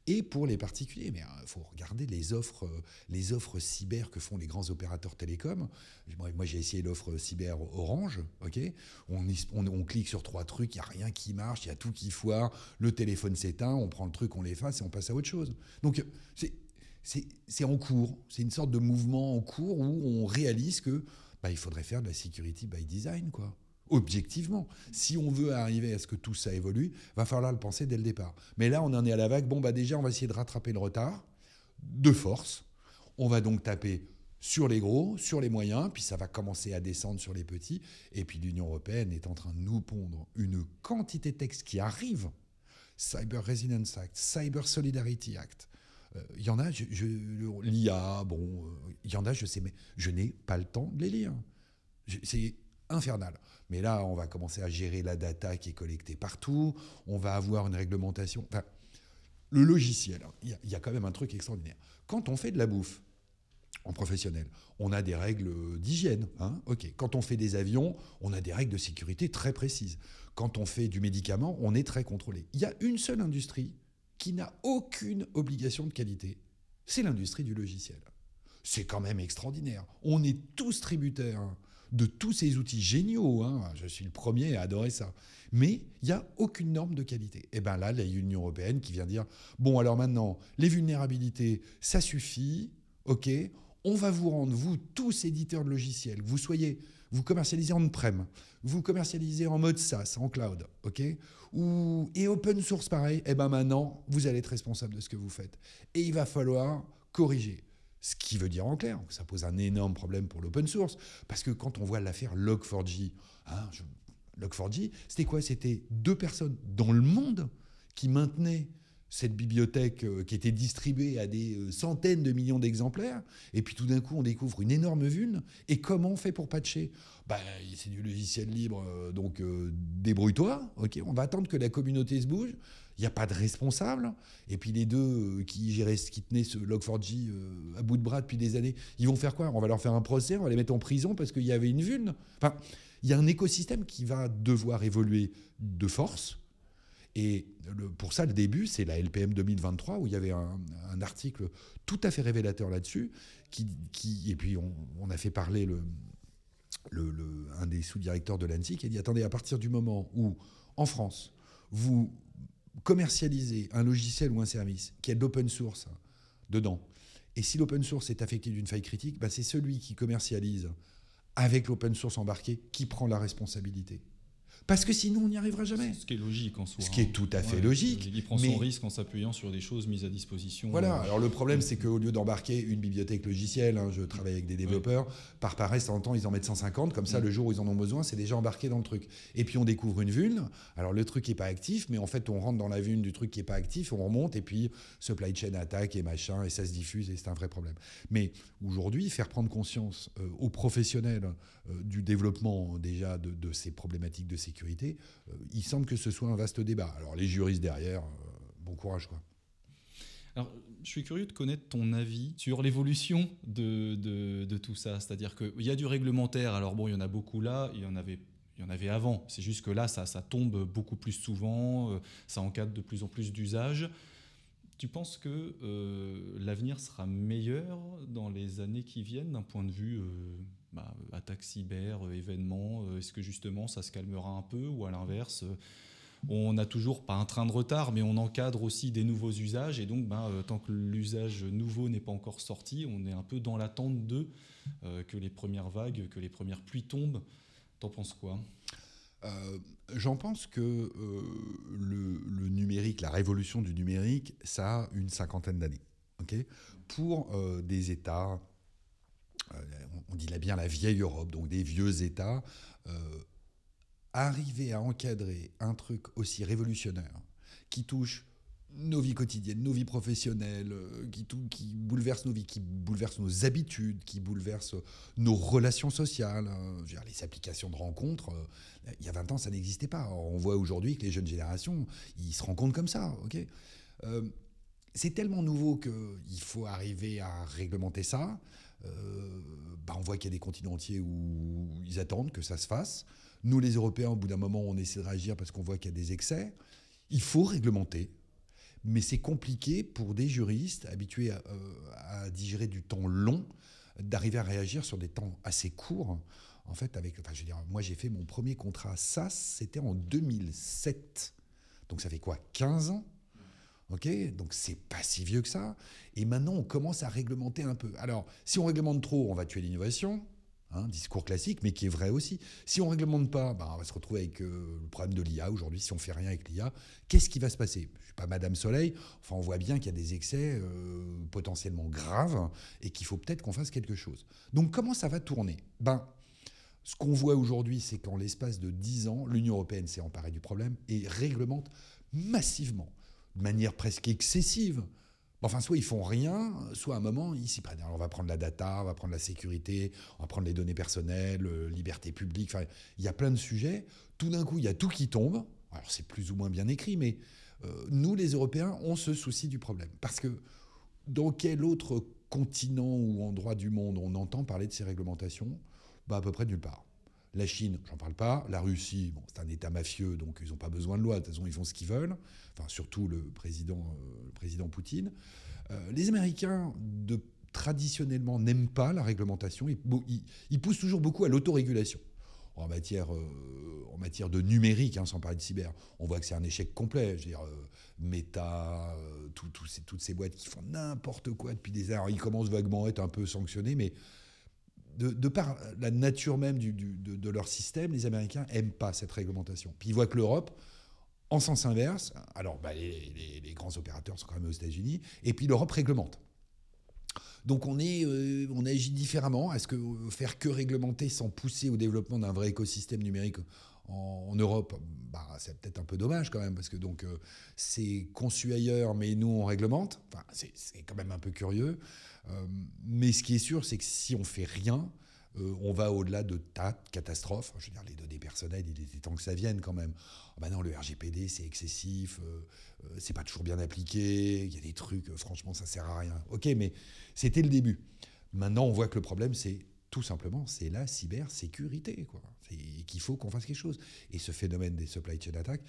et pour les particuliers. Mais il euh, faut regarder les offres, euh, les offres cyber que font les grands opérateurs télécoms. Moi, j'ai essayé l'offre cyber Orange. ok? On, clique sur trois trucs, il n'y a rien qui marche, il y a tout qui foire, le téléphone s'éteint, on prend le truc, on l'efface et on passe à autre chose. Donc, c'est c'est en cours. C'est une sorte de mouvement en cours où on réalise que bah, il faudrait faire de la security by design, quoi. Objectivement, si on veut arriver à ce que tout ça évolue, va falloir le penser dès le départ. Mais là, on en est à la vague. Bon, bah déjà, on va essayer de rattraper le retard de force. On va donc taper sur les gros, sur les moyens, puis ça va commencer à descendre sur les petits. Et puis l'Union européenne est en train de nous pondre une quantité de textes qui arrivent Cyber Resilience Act, Cyber Solidarity Act. Euh, il y en a, je, l'IA, bon, euh, il y en a, je sais, mais je n'ai pas le temps de les lire. C'est infernal. Mais là, on va commencer à gérer la data qui est collectée partout. On va avoir une réglementation. Enfin, le logiciel, hein, il y, a quand même un truc extraordinaire. Quand on fait de la bouffe en professionnel, on a des règles d'hygiène. Hein. Quand on fait des avions, on a des règles de sécurité très précises. Quand on fait du médicament, on est très contrôlé. Il y a une seule industrie qui n'a aucune obligation de qualité. C'est l'industrie du logiciel. C'est quand même extraordinaire. On est tous tributaires de tous ces outils géniaux. Hein. Je suis le premier à adorer ça. Mais il n'y a aucune norme de qualité. Et bien là, l'Union européenne qui vient dire, bon alors maintenant, les vulnérabilités, ça suffit, ok, on va vous rendre, vous tous éditeurs de logiciels, vous soyez, vous commercialisez en prem, vous commercialisez en mode SaaS, en cloud, ok Ou, Et open source pareil, et ben maintenant, vous allez être responsable de ce que vous faites. Et il va falloir corriger. Ce qui veut dire en clair que ça pose un énorme problème pour l'open source. Parce que quand on voit l'affaire Log4j, hein, Log4j, c'était quoi? C'était deux personnes dans le monde qui maintenaient cette bibliothèque euh, qui était distribuée à des euh, centaines de millions d'exemplaires, et puis tout d'un coup on découvre une énorme vune, et comment on fait pour patcher? Bah, C'est du logiciel libre, euh, donc débrouille-toi, ok on va attendre que la communauté se bouge, il n'y a pas de responsable, et puis les deux qui, géraient, qui tenaient ce Log4j à bout de bras depuis des années, ils vont faire quoi? On va leur faire un procès, on va les mettre en prison parce qu'il y avait une vune Enfin, il y a un écosystème qui va devoir évoluer de force, et pour ça, le début, c'est la LPM 2023, où il y avait un, article tout à fait révélateur là-dessus, qui, et puis on, a fait parler le, le, un des sous-directeurs de l'ANSI qui a dit, attendez, à partir du moment où, en France, vous commercialisez un logiciel ou un service qui a de l'open source dedans, et si l'open source est affecté d'une faille critique, bah, c'est celui qui commercialise avec l'open source embarqué qui prend la responsabilité. Parce que sinon, on n'y arrivera jamais. Ce qui est logique en soi. Ce qui est hein. tout à fait logique. Il prend son risque en s'appuyant sur des choses mises à disposition. Voilà. Euh, Alors le problème, c'est qu'au lieu d'embarquer une bibliothèque logicielle, hein, je travaille avec des développeurs, par paresse, en temps, ils en mettent 150. Comme ça, mm. le jour où ils en ont besoin, c'est déjà embarqué dans le truc. Et puis on découvre une vulne. Alors le truc n'est pas actif, mais en fait, on rentre dans la vulne du truc qui n'est pas actif, on remonte, et puis supply chain attaque et machin, et ça se diffuse, et c'est un vrai problème. Mais aujourd'hui, faire prendre conscience euh, aux professionnels euh, du développement déjà de, de ces problématiques de sécurité, euh, il semble que ce soit un vaste débat. Alors les juristes derrière, euh, bon courage quoi. Alors, je suis curieux de connaître ton avis sur l'évolution de, de, tout ça. C'est-à-dire qu'il y a du réglementaire, alors bon, il y en a beaucoup là, il y en avait, il y en avait avant. C'est juste que là, ça, tombe beaucoup plus souvent, euh, ça encadre de plus en plus d'usages. Tu penses que l'avenir sera meilleur dans les années qui viennent d'un point de vue bah, cyber, euh, événements euh, Est-ce que justement ça se calmera un peu ou à l'inverse euh, on n'a toujours pas un train de retard, mais on encadre aussi des nouveaux usages. Et donc, ben, tant que l'usage nouveau n'est pas encore sorti, on est un peu dans l'attente de que les premières vagues, que les premières pluies tombent. T'en penses quoi? J'en pense que le, numérique, la révolution du numérique, ça a une cinquantaine d'années. Pour des États on dit bien la vieille Europe, donc des vieux États, euh, arriver à encadrer un truc aussi révolutionnaire qui touche nos vies quotidiennes, nos vies professionnelles, euh, qui, tout, qui bouleverse nos vies, qui bouleverse nos habitudes, qui bouleverse nos relations sociales. les applications de rencontres, il y a 20 ans, ça n'existait pas. on voit aujourd'hui que les jeunes générations, ils se rencontrent comme ça. c'est tellement nouveau qu'il faut arriver à réglementer ça. Euh, bah, on voit qu'il y a des continents entiers où ils attendent que ça se fasse. Nous, les Européens, au bout d'un moment, on essaie de réagir parce qu'on voit qu'il y a des excès. Il faut réglementer, mais c'est compliqué pour des juristes habitués à, euh, digérer du temps long d'arriver à réagir sur des temps assez courts. En fait, avec, enfin, je veux dire, moi, j'ai fait mon premier contrat SAS, c'était en 2007. Donc ça fait quoi 15 ans? Ok, donc c'est pas si vieux que ça. Et maintenant, on commence à réglementer un peu. Alors, si on réglemente trop, on va tuer l'innovation. Hein, discours classique, mais qui est vrai aussi. Si on réglemente pas, ben, on va se retrouver avec euh, le problème de l'IA aujourd'hui. Si on fait rien avec l'IA, qu'est-ce qui va se passer? Je suis pas Madame Soleil. Enfin, on voit bien qu'il y a des excès euh, potentiellement graves et qu'il faut peut-être qu'on fasse quelque chose. Donc, comment ça va tourner? Ben, ce qu'on voit aujourd'hui, c'est qu'en l'espace de 10 ans, l'Union européenne s'est emparée du problème et réglemente massivement, de manière presque excessive. Enfin, soit ils font rien, soit à un moment, ils s'y prennent. Alors, on va prendre la data, on va prendre la sécurité, on va prendre les données personnelles, liberté publique. Enfin, il y a plein de sujets. Tout d'un coup, il y a tout qui tombe. Alors, c'est plus ou moins bien écrit, mais euh, nous, les Européens, on se soucie du problème. Parce que dans quel autre continent ou endroit du monde on entend parler de ces réglementations? Bah, À peu près nulle part. La Chine, j'en parle pas. La Russie, c'est un État mafieux, donc ils n'ont pas besoin de loi. De toute façon, ils font ce qu'ils veulent. Enfin, surtout le président, euh, le président Poutine. Euh, les Américains, de, traditionnellement, n'aiment pas la réglementation. Ils, ils, poussent toujours beaucoup à l'autorégulation. En matière, euh, en matière de numérique, hein, sans parler de cyber, on voit que c'est un échec complet. Je veux dire, Meta, toutes ces boîtes qui font n'importe quoi depuis des années. ils commencent vaguement à être un peu sanctionnés, mais de, par la nature même de, leur système, les Américains n'aiment pas cette réglementation. Puis ils voient que l'Europe, en sens inverse, alors bah, les, grands opérateurs sont quand même aux États-Unis, et puis l'Europe réglemente. Donc on, est, euh, on agit différemment. Est-ce que faire que réglementer sans pousser au développement d'un vrai écosystème numérique en, Europe, bah, c'est peut-être un peu dommage quand même, parce que donc euh, c'est conçu ailleurs, mais nous on réglemente. Enfin, c'est quand même un peu curieux. Euh, mais ce qui est sûr, c'est que si on fait rien, euh, on va au-delà de tas de catastrophes. Je veux dire, les données personnelles, il était temps que ça vienne quand même. Oh bah non, le RGPD, c'est excessif, euh, c'est pas toujours bien appliqué, il y a des trucs, franchement, ça sert à rien. Ok, mais c'était le début. Maintenant, on voit que le problème, c'est tout simplement, c'est la cybersécurité, quoi. Qu'il faut qu'on fasse quelque chose. Et ce phénomène des supply chain attacks,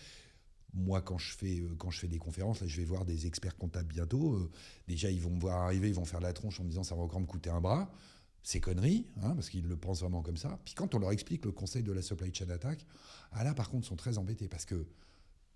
moi, quand je, fais, euh, quand je fais des conférences, là, je vais voir des experts comptables bientôt. Euh, déjà, ils vont me voir arriver, ils vont faire la tronche en me disant ça va encore me coûter un bras. C'est connerie, hein, parce qu'ils le pensent vraiment comme ça. Puis quand on leur explique le conseil de la supply chain attack, ah là, par contre, ils sont très embêtés parce que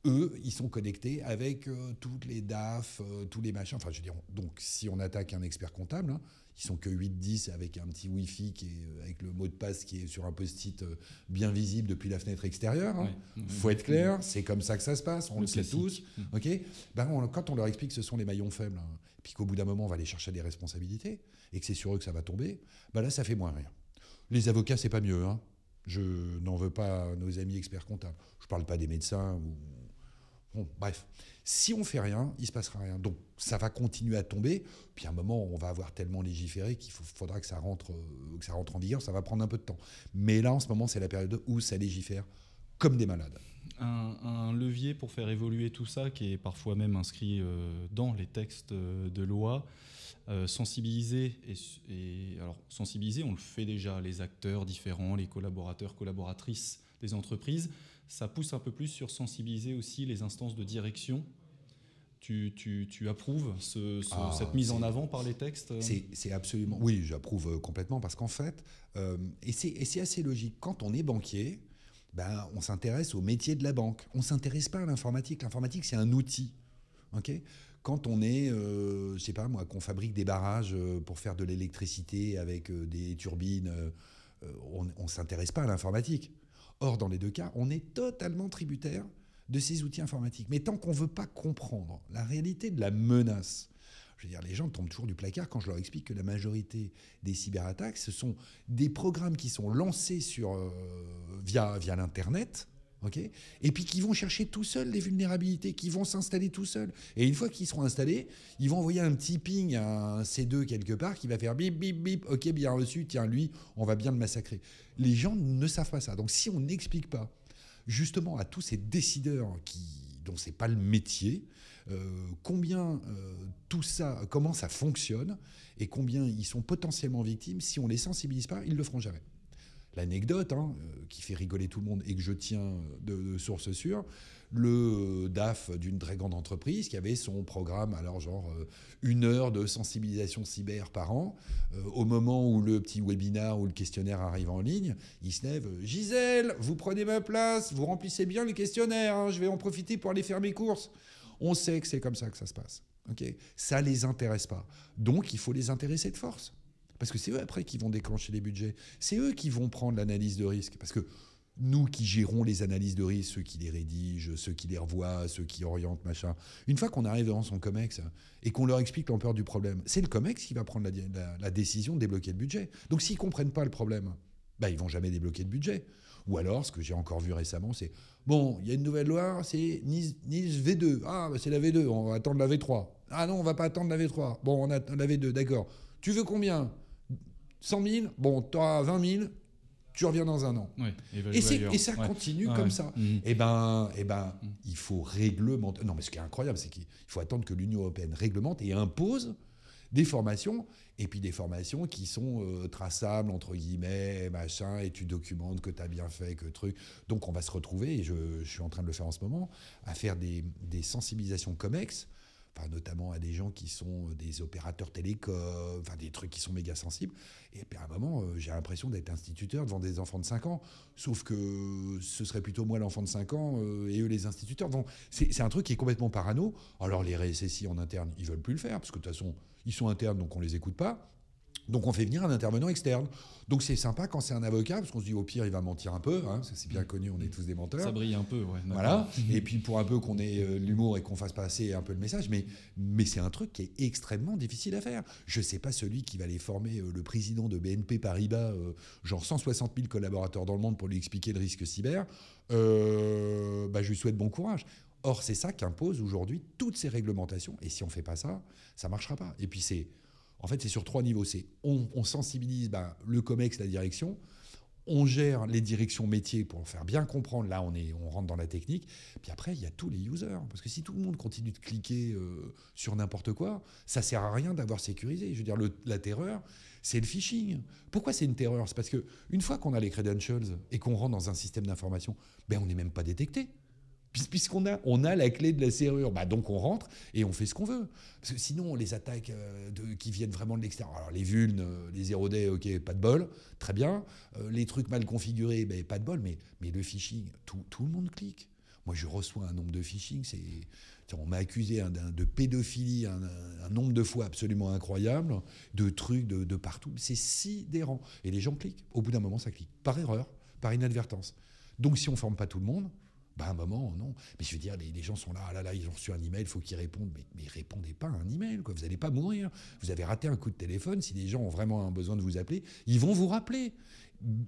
eux, ils sont connectés avec euh, toutes les DAF, tous les machins. Enfin, je veux dire, donc si on attaque un expert comptable, hein, ils sont que 8-10 avec un petit Wi-Fi qui est, euh, avec le mot de passe qui est sur un post-it euh, bien visible depuis la fenêtre extérieure. Il hein. faut être clair, c'est comme ça que ça se passe, on le, sait tous. Mm. ok? Ben, quand on leur explique que ce sont les maillons faibles, hein, puis qu'au bout d'un moment on va aller chercher des responsabilités, et que c'est sur eux que ça va tomber, ben là ça fait moins rien. Les avocats, c'est pas mieux. Hein. Je n'en veux pas à nos amis experts comptables. Je ne parle pas des médecins ou Bon, bref, si on fait rien, il se passera rien. Donc ça va continuer à tomber. Puis à un moment, on va avoir tellement légiféré qu'il faudra que ça rentre, euh, que ça rentre en vigueur. Ça va prendre un peu de temps. Mais là, en ce moment, c'est la période où ça légifère comme des malades. Un, levier pour faire évoluer tout ça, qui est parfois même inscrit euh, dans les textes de loi. Euh, sensibiliser et, alors sensibiliser, on le fait déjà, les acteurs différents, les collaborateurs, collaboratrices des entreprises ça pousse un peu plus sur sensibiliser aussi les instances de direction. Tu, tu, tu approuves ah, cette mise en avant par les textes C'est absolument. Oui, j'approuve euh, complètement parce qu'en fait, euh, et c'est assez logique, quand on est banquier, ben, on s'intéresse au métier de la banque. On ne s'intéresse pas à l'informatique. L'informatique, c'est un outil. ok? Quand on est, euh, je sais pas moi, qu'on fabrique des barrages euh, pour faire de l'électricité avec des turbines, on ne s'intéresse pas à l'informatique. Or, dans les deux cas, on est totalement tributaire de ces outils informatiques. Mais tant qu'on ne veut pas comprendre la réalité de la menace, je veux dire, les gens tombent toujours du placard quand je leur explique que la majorité des cyberattaques, ce sont des programmes qui sont lancés euh, via, via l'Internet, et puis qui vont chercher tout seuls les vulnérabilités, qui vont s'installer tout seuls. Et une fois qu'ils seront installés, ils vont envoyer un petit ping à un C2 quelque part qui va faire bip, bip, bip, ok, bien reçu, tiens, lui, on va bien le massacrer. Les gens ne savent pas ça. Donc si on n'explique pas justement à tous ces décideurs qui, dont c'est pas le métier, euh, combien euh, tout ça, comment ça fonctionne et combien ils sont potentiellement victimes, si on les sensibilise pas, ils le feront jamais l'anecdote hein, euh, qui fait rigoler tout le monde et que je tiens de, source sûre, le DAF d'une très grande entreprise qui avait son programme, alors genre euh, une heure de sensibilisation cyber par an, euh, au moment où le petit webinar ou le questionnaire arrive en ligne, il se lève, Gisèle, vous prenez ma place, vous remplissez bien le questionnaire, hein, je vais en profiter pour aller faire mes courses. On sait que c'est comme ça que ça se passe. ok? Ça les intéresse pas. Donc il faut les intéresser de force. Parce que c'est eux après qui vont déclencher les budgets. C'est eux qui vont prendre l'analyse de risque. Parce que nous qui gérons les analyses de risque, ceux qui les rédigent, ceux qui les revoient, ceux qui orientent, machin, une fois qu'on arrive devant son COMEX et qu'on leur explique l'ampleur du problème, c'est le COMEX qui va prendre la, décision de débloquer le budget. Donc s'ils ne comprennent pas le problème, bah, ils vont jamais débloquer le budget. Ou alors, ce que j'ai encore vu récemment, c'est bon, il y a une nouvelle loi, c'est Nice, V2. Ah, bah, c'est la V2, on va attendre la V3. Ah non, on va pas attendre la V3. Bon, on attend la V2, d'accord. Tu veux combien? 100 000 Bon, tu as 20 000, tu reviens dans un an. et, ça continue comme ça. Et mmh. eh ben, et eh ben, mmh. il faut réglementer. Non, mais ce qui est incroyable, c'est qu'il faut attendre que l'Union européenne réglemente et impose des formations, et puis des formations qui sont euh, traçables, entre guillemets, machin, et tu documentes que tu as bien fait, que truc. Donc on va se retrouver, et je, suis en train de le faire en ce moment, à faire des, des sensibilisations COMEX enfin, notamment à des gens qui sont euh, des opérateurs télécoms, enfin des trucs qui sont méga sensibles. Et puis à un moment, euh, j'ai l'impression d'être instituteur devant des enfants de 5 ans. Sauf que ce serait plutôt moi l'enfant de 5 ans euh, et eux les instituteurs. c'est un truc qui est complètement parano. Alors les RSSI en interne, ils veulent plus le faire, parce que de toute façon, ils sont internes, donc on les écoute pas. Donc on fait venir un intervenant externe. Donc c'est sympa quand c'est un avocat, parce qu'on se dit au pire il va mentir un peu, hein, c'est bien connu, on est tous des menteurs. Ça brille un peu, ouais. Voilà. Et puis pour un peu qu'on ait euh, l'humour et qu'on fasse passer un peu le message, mais, mais c'est un truc qui est extrêmement difficile à faire. Je ne sais pas celui qui va aller former euh, le président de BNP Paribas, euh, genre 160 000 collaborateurs dans le monde pour lui expliquer le risque cyber, bah, je lui souhaite bon courage. Or c'est ça qu'impose aujourd'hui toutes ces réglementations, et si on ne fait pas ça, ça ne marchera pas. Et puis c'est en fait, c'est sur trois niveaux. C'est on, sensibilise ben, le COMEX, la direction, on gère les directions métiers pour faire bien comprendre. Là, on, est, on rentre dans la technique. Puis après, il y a tous les users. Parce que si tout le monde continue de cliquer euh, sur n'importe quoi, ça sert à rien d'avoir sécurisé. Je veux dire, la terreur, c'est le phishing. Pourquoi c'est une terreur? C'est parce que une fois qu'on a les credentials et qu'on rentre dans un système d'information, ben on n'est même pas détecté puisqu'on a, on a la clé de la serrure. Bah donc on rentre et on fait ce qu'on veut. Parce que sinon, les attaques euh, de, qui viennent vraiment de l'extérieur, alors les vulnes, euh, les 0 ok, pas de bol, très bien. Euh, les trucs mal configurés, ben, pas de bol, mais, mais le phishing, tout, tout le monde clique. Moi, je reçois un nombre de phishing, c'est, on m'a accusé de pédophilie un, nombre de fois absolument incroyable, de trucs de, de partout. C'est sidérant. Et les gens cliquent. Au bout d'un moment, ça clique. Par erreur, par inadvertance. Donc, si on ne forme pas tout le monde, bah, un moment, non. Mais je veux dire, les, gens sont là, ah là, là, ils ont reçu un email, il faut qu'ils répondent. Mais, mais répondez pas à un email, quoi. Vous n'allez pas mourir. Vous avez raté un coup de téléphone. Si les gens ont vraiment besoin de vous appeler, ils vont vous rappeler.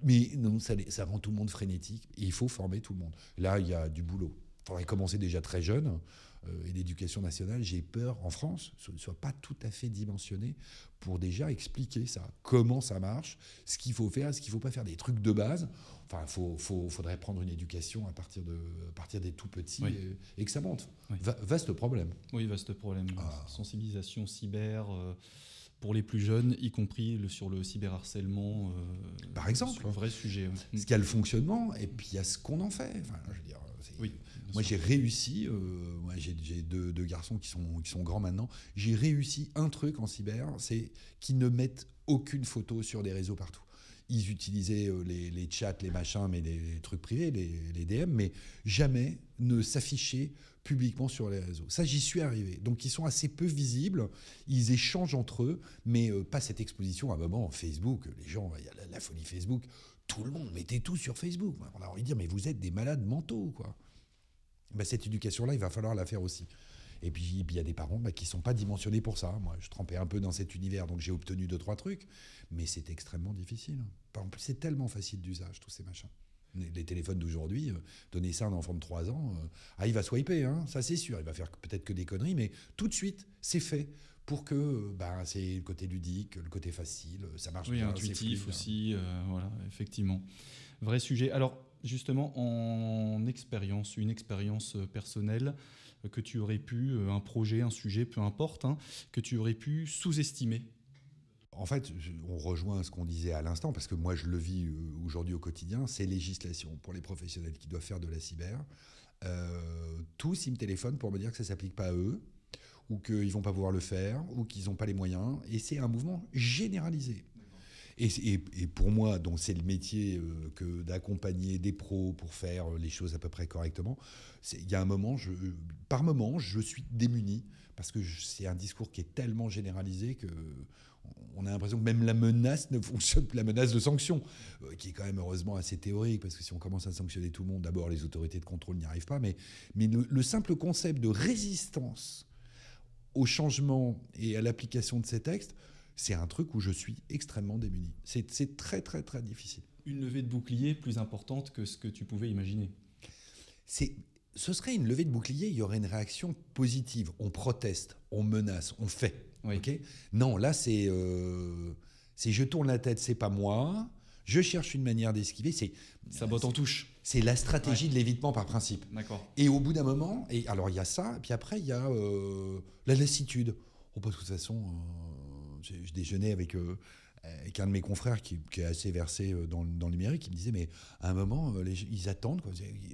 Mais non, ça, ça rend tout le monde frénétique. Et il faut former tout le monde. Là, il y a du boulot. Il faudrait commencer déjà très jeune. Euh, et l'éducation nationale, j'ai peur en France, ne soit pas tout à fait dimensionné pour déjà expliquer ça, comment ça marche, ce qu'il faut faire, ce qu'il ne faut pas faire, des trucs de base. Enfin, il faut, faudrait prendre une éducation à partir, de, partir des tout petits et, que ça monte. vaste problème. Oui, vaste problème. Ah. Sensibilisation cyber. Euh, pour les plus jeunes, y compris le, sur le cyberharcèlement. Euh, Par exemple. un vrai sujet. Ce qu'il y a le fonctionnement, et puis il y a ce qu'on en fait. Enfin, je veux dire, oui, moi, j'ai réussi, euh, j'ai deux, garçons qui sont, qui sont grands maintenant, j'ai réussi un truc en cyber, c'est qu'ils ne mettent aucune photo sur des réseaux partout. Ils utilisaient euh, les, chats, les machins, mais les, trucs privés, les, DM, mais jamais ne s'afficher publiquement sur les réseaux. Ça, j'y suis arrivé. Donc, ils sont assez peu visibles, ils échangent entre eux, mais euh, pas cette exposition à un moment Facebook. Les gens, il y a la, folie Facebook, tout le monde mettait tout sur Facebook. On a envie de dire, mais vous êtes des malades mentaux, quoi. Bah, cette éducation-là, il va falloir la faire aussi. Et puis, il y a des parents bah, qui ne sont pas dimensionnés pour ça. Moi, je trempais un peu dans cet univers, donc j'ai obtenu deux, trois trucs. Mais c'est extrêmement difficile. En plus, c'est tellement facile d'usage, tous ces machins. Les téléphones d'aujourd'hui, euh, donner ça à un enfant de 3 ans, euh, ah, il va swiper, hein, ça c'est sûr. Il va faire peut-être que des conneries, mais tout de suite, c'est fait pour que bah, c'est le côté ludique, le côté facile, ça marche oui, bien. intuitif aussi, euh, voilà, effectivement. Vrai sujet. Alors, justement en expérience, une expérience euh, personnelle euh, que tu aurais pu, euh, un projet, un sujet, peu importe, hein, que tu aurais pu sous-estimer en fait, on rejoint ce qu'on disait à l'instant, parce que moi je le vis aujourd'hui au quotidien, c'est législation pour les professionnels qui doivent faire de la cyber. tous, ils me téléphonent pour me dire que ça ne s'applique pas à eux, ou qu'ils ne vont pas pouvoir le faire, ou qu'ils n'ont pas les moyens. Et c'est un mouvement généralisé. Et, pour moi, donc c'est le métier euh, que d'accompagner des pros pour faire les choses à peu près correctement. Il y a un moment, par moment, je suis démuni parce que c'est un discours qui est tellement généralisé que on a l'impression que même la menace ne fonctionne, la menace de sanction, euh, qui est quand même heureusement assez théorique, parce que si on commence à sanctionner tout le monde, d'abord les autorités de contrôle n'y arrivent pas, mais le simple concept de résistance au changement et à l'application de ces textes, c'est un truc où je suis extrêmement démuni. C'est très, très, très difficile. une levée de bouclier plus importante que ce que tu pouvais imaginer. C'est, ce serait une levée de bouclier, il y aurait une réaction positive. On proteste, on menace, on fait. non, là, c'est, euh, je tourne la tête, c'est pas moi. Je cherche une manière d'esquiver. C'est ça botte en touche. C'est la stratégie de l'évitement par principe. D'accord. Et au bout d'un moment, et alors il y a ça, et puis après il y a euh, la lassitude. Oh, bah, de toute façon, euh, je déjeunais avec avec un de mes confrères qui, est assez versé euh, dans, le numérique, qui me disait, mais à un moment, euh, ils attendent. Quoi.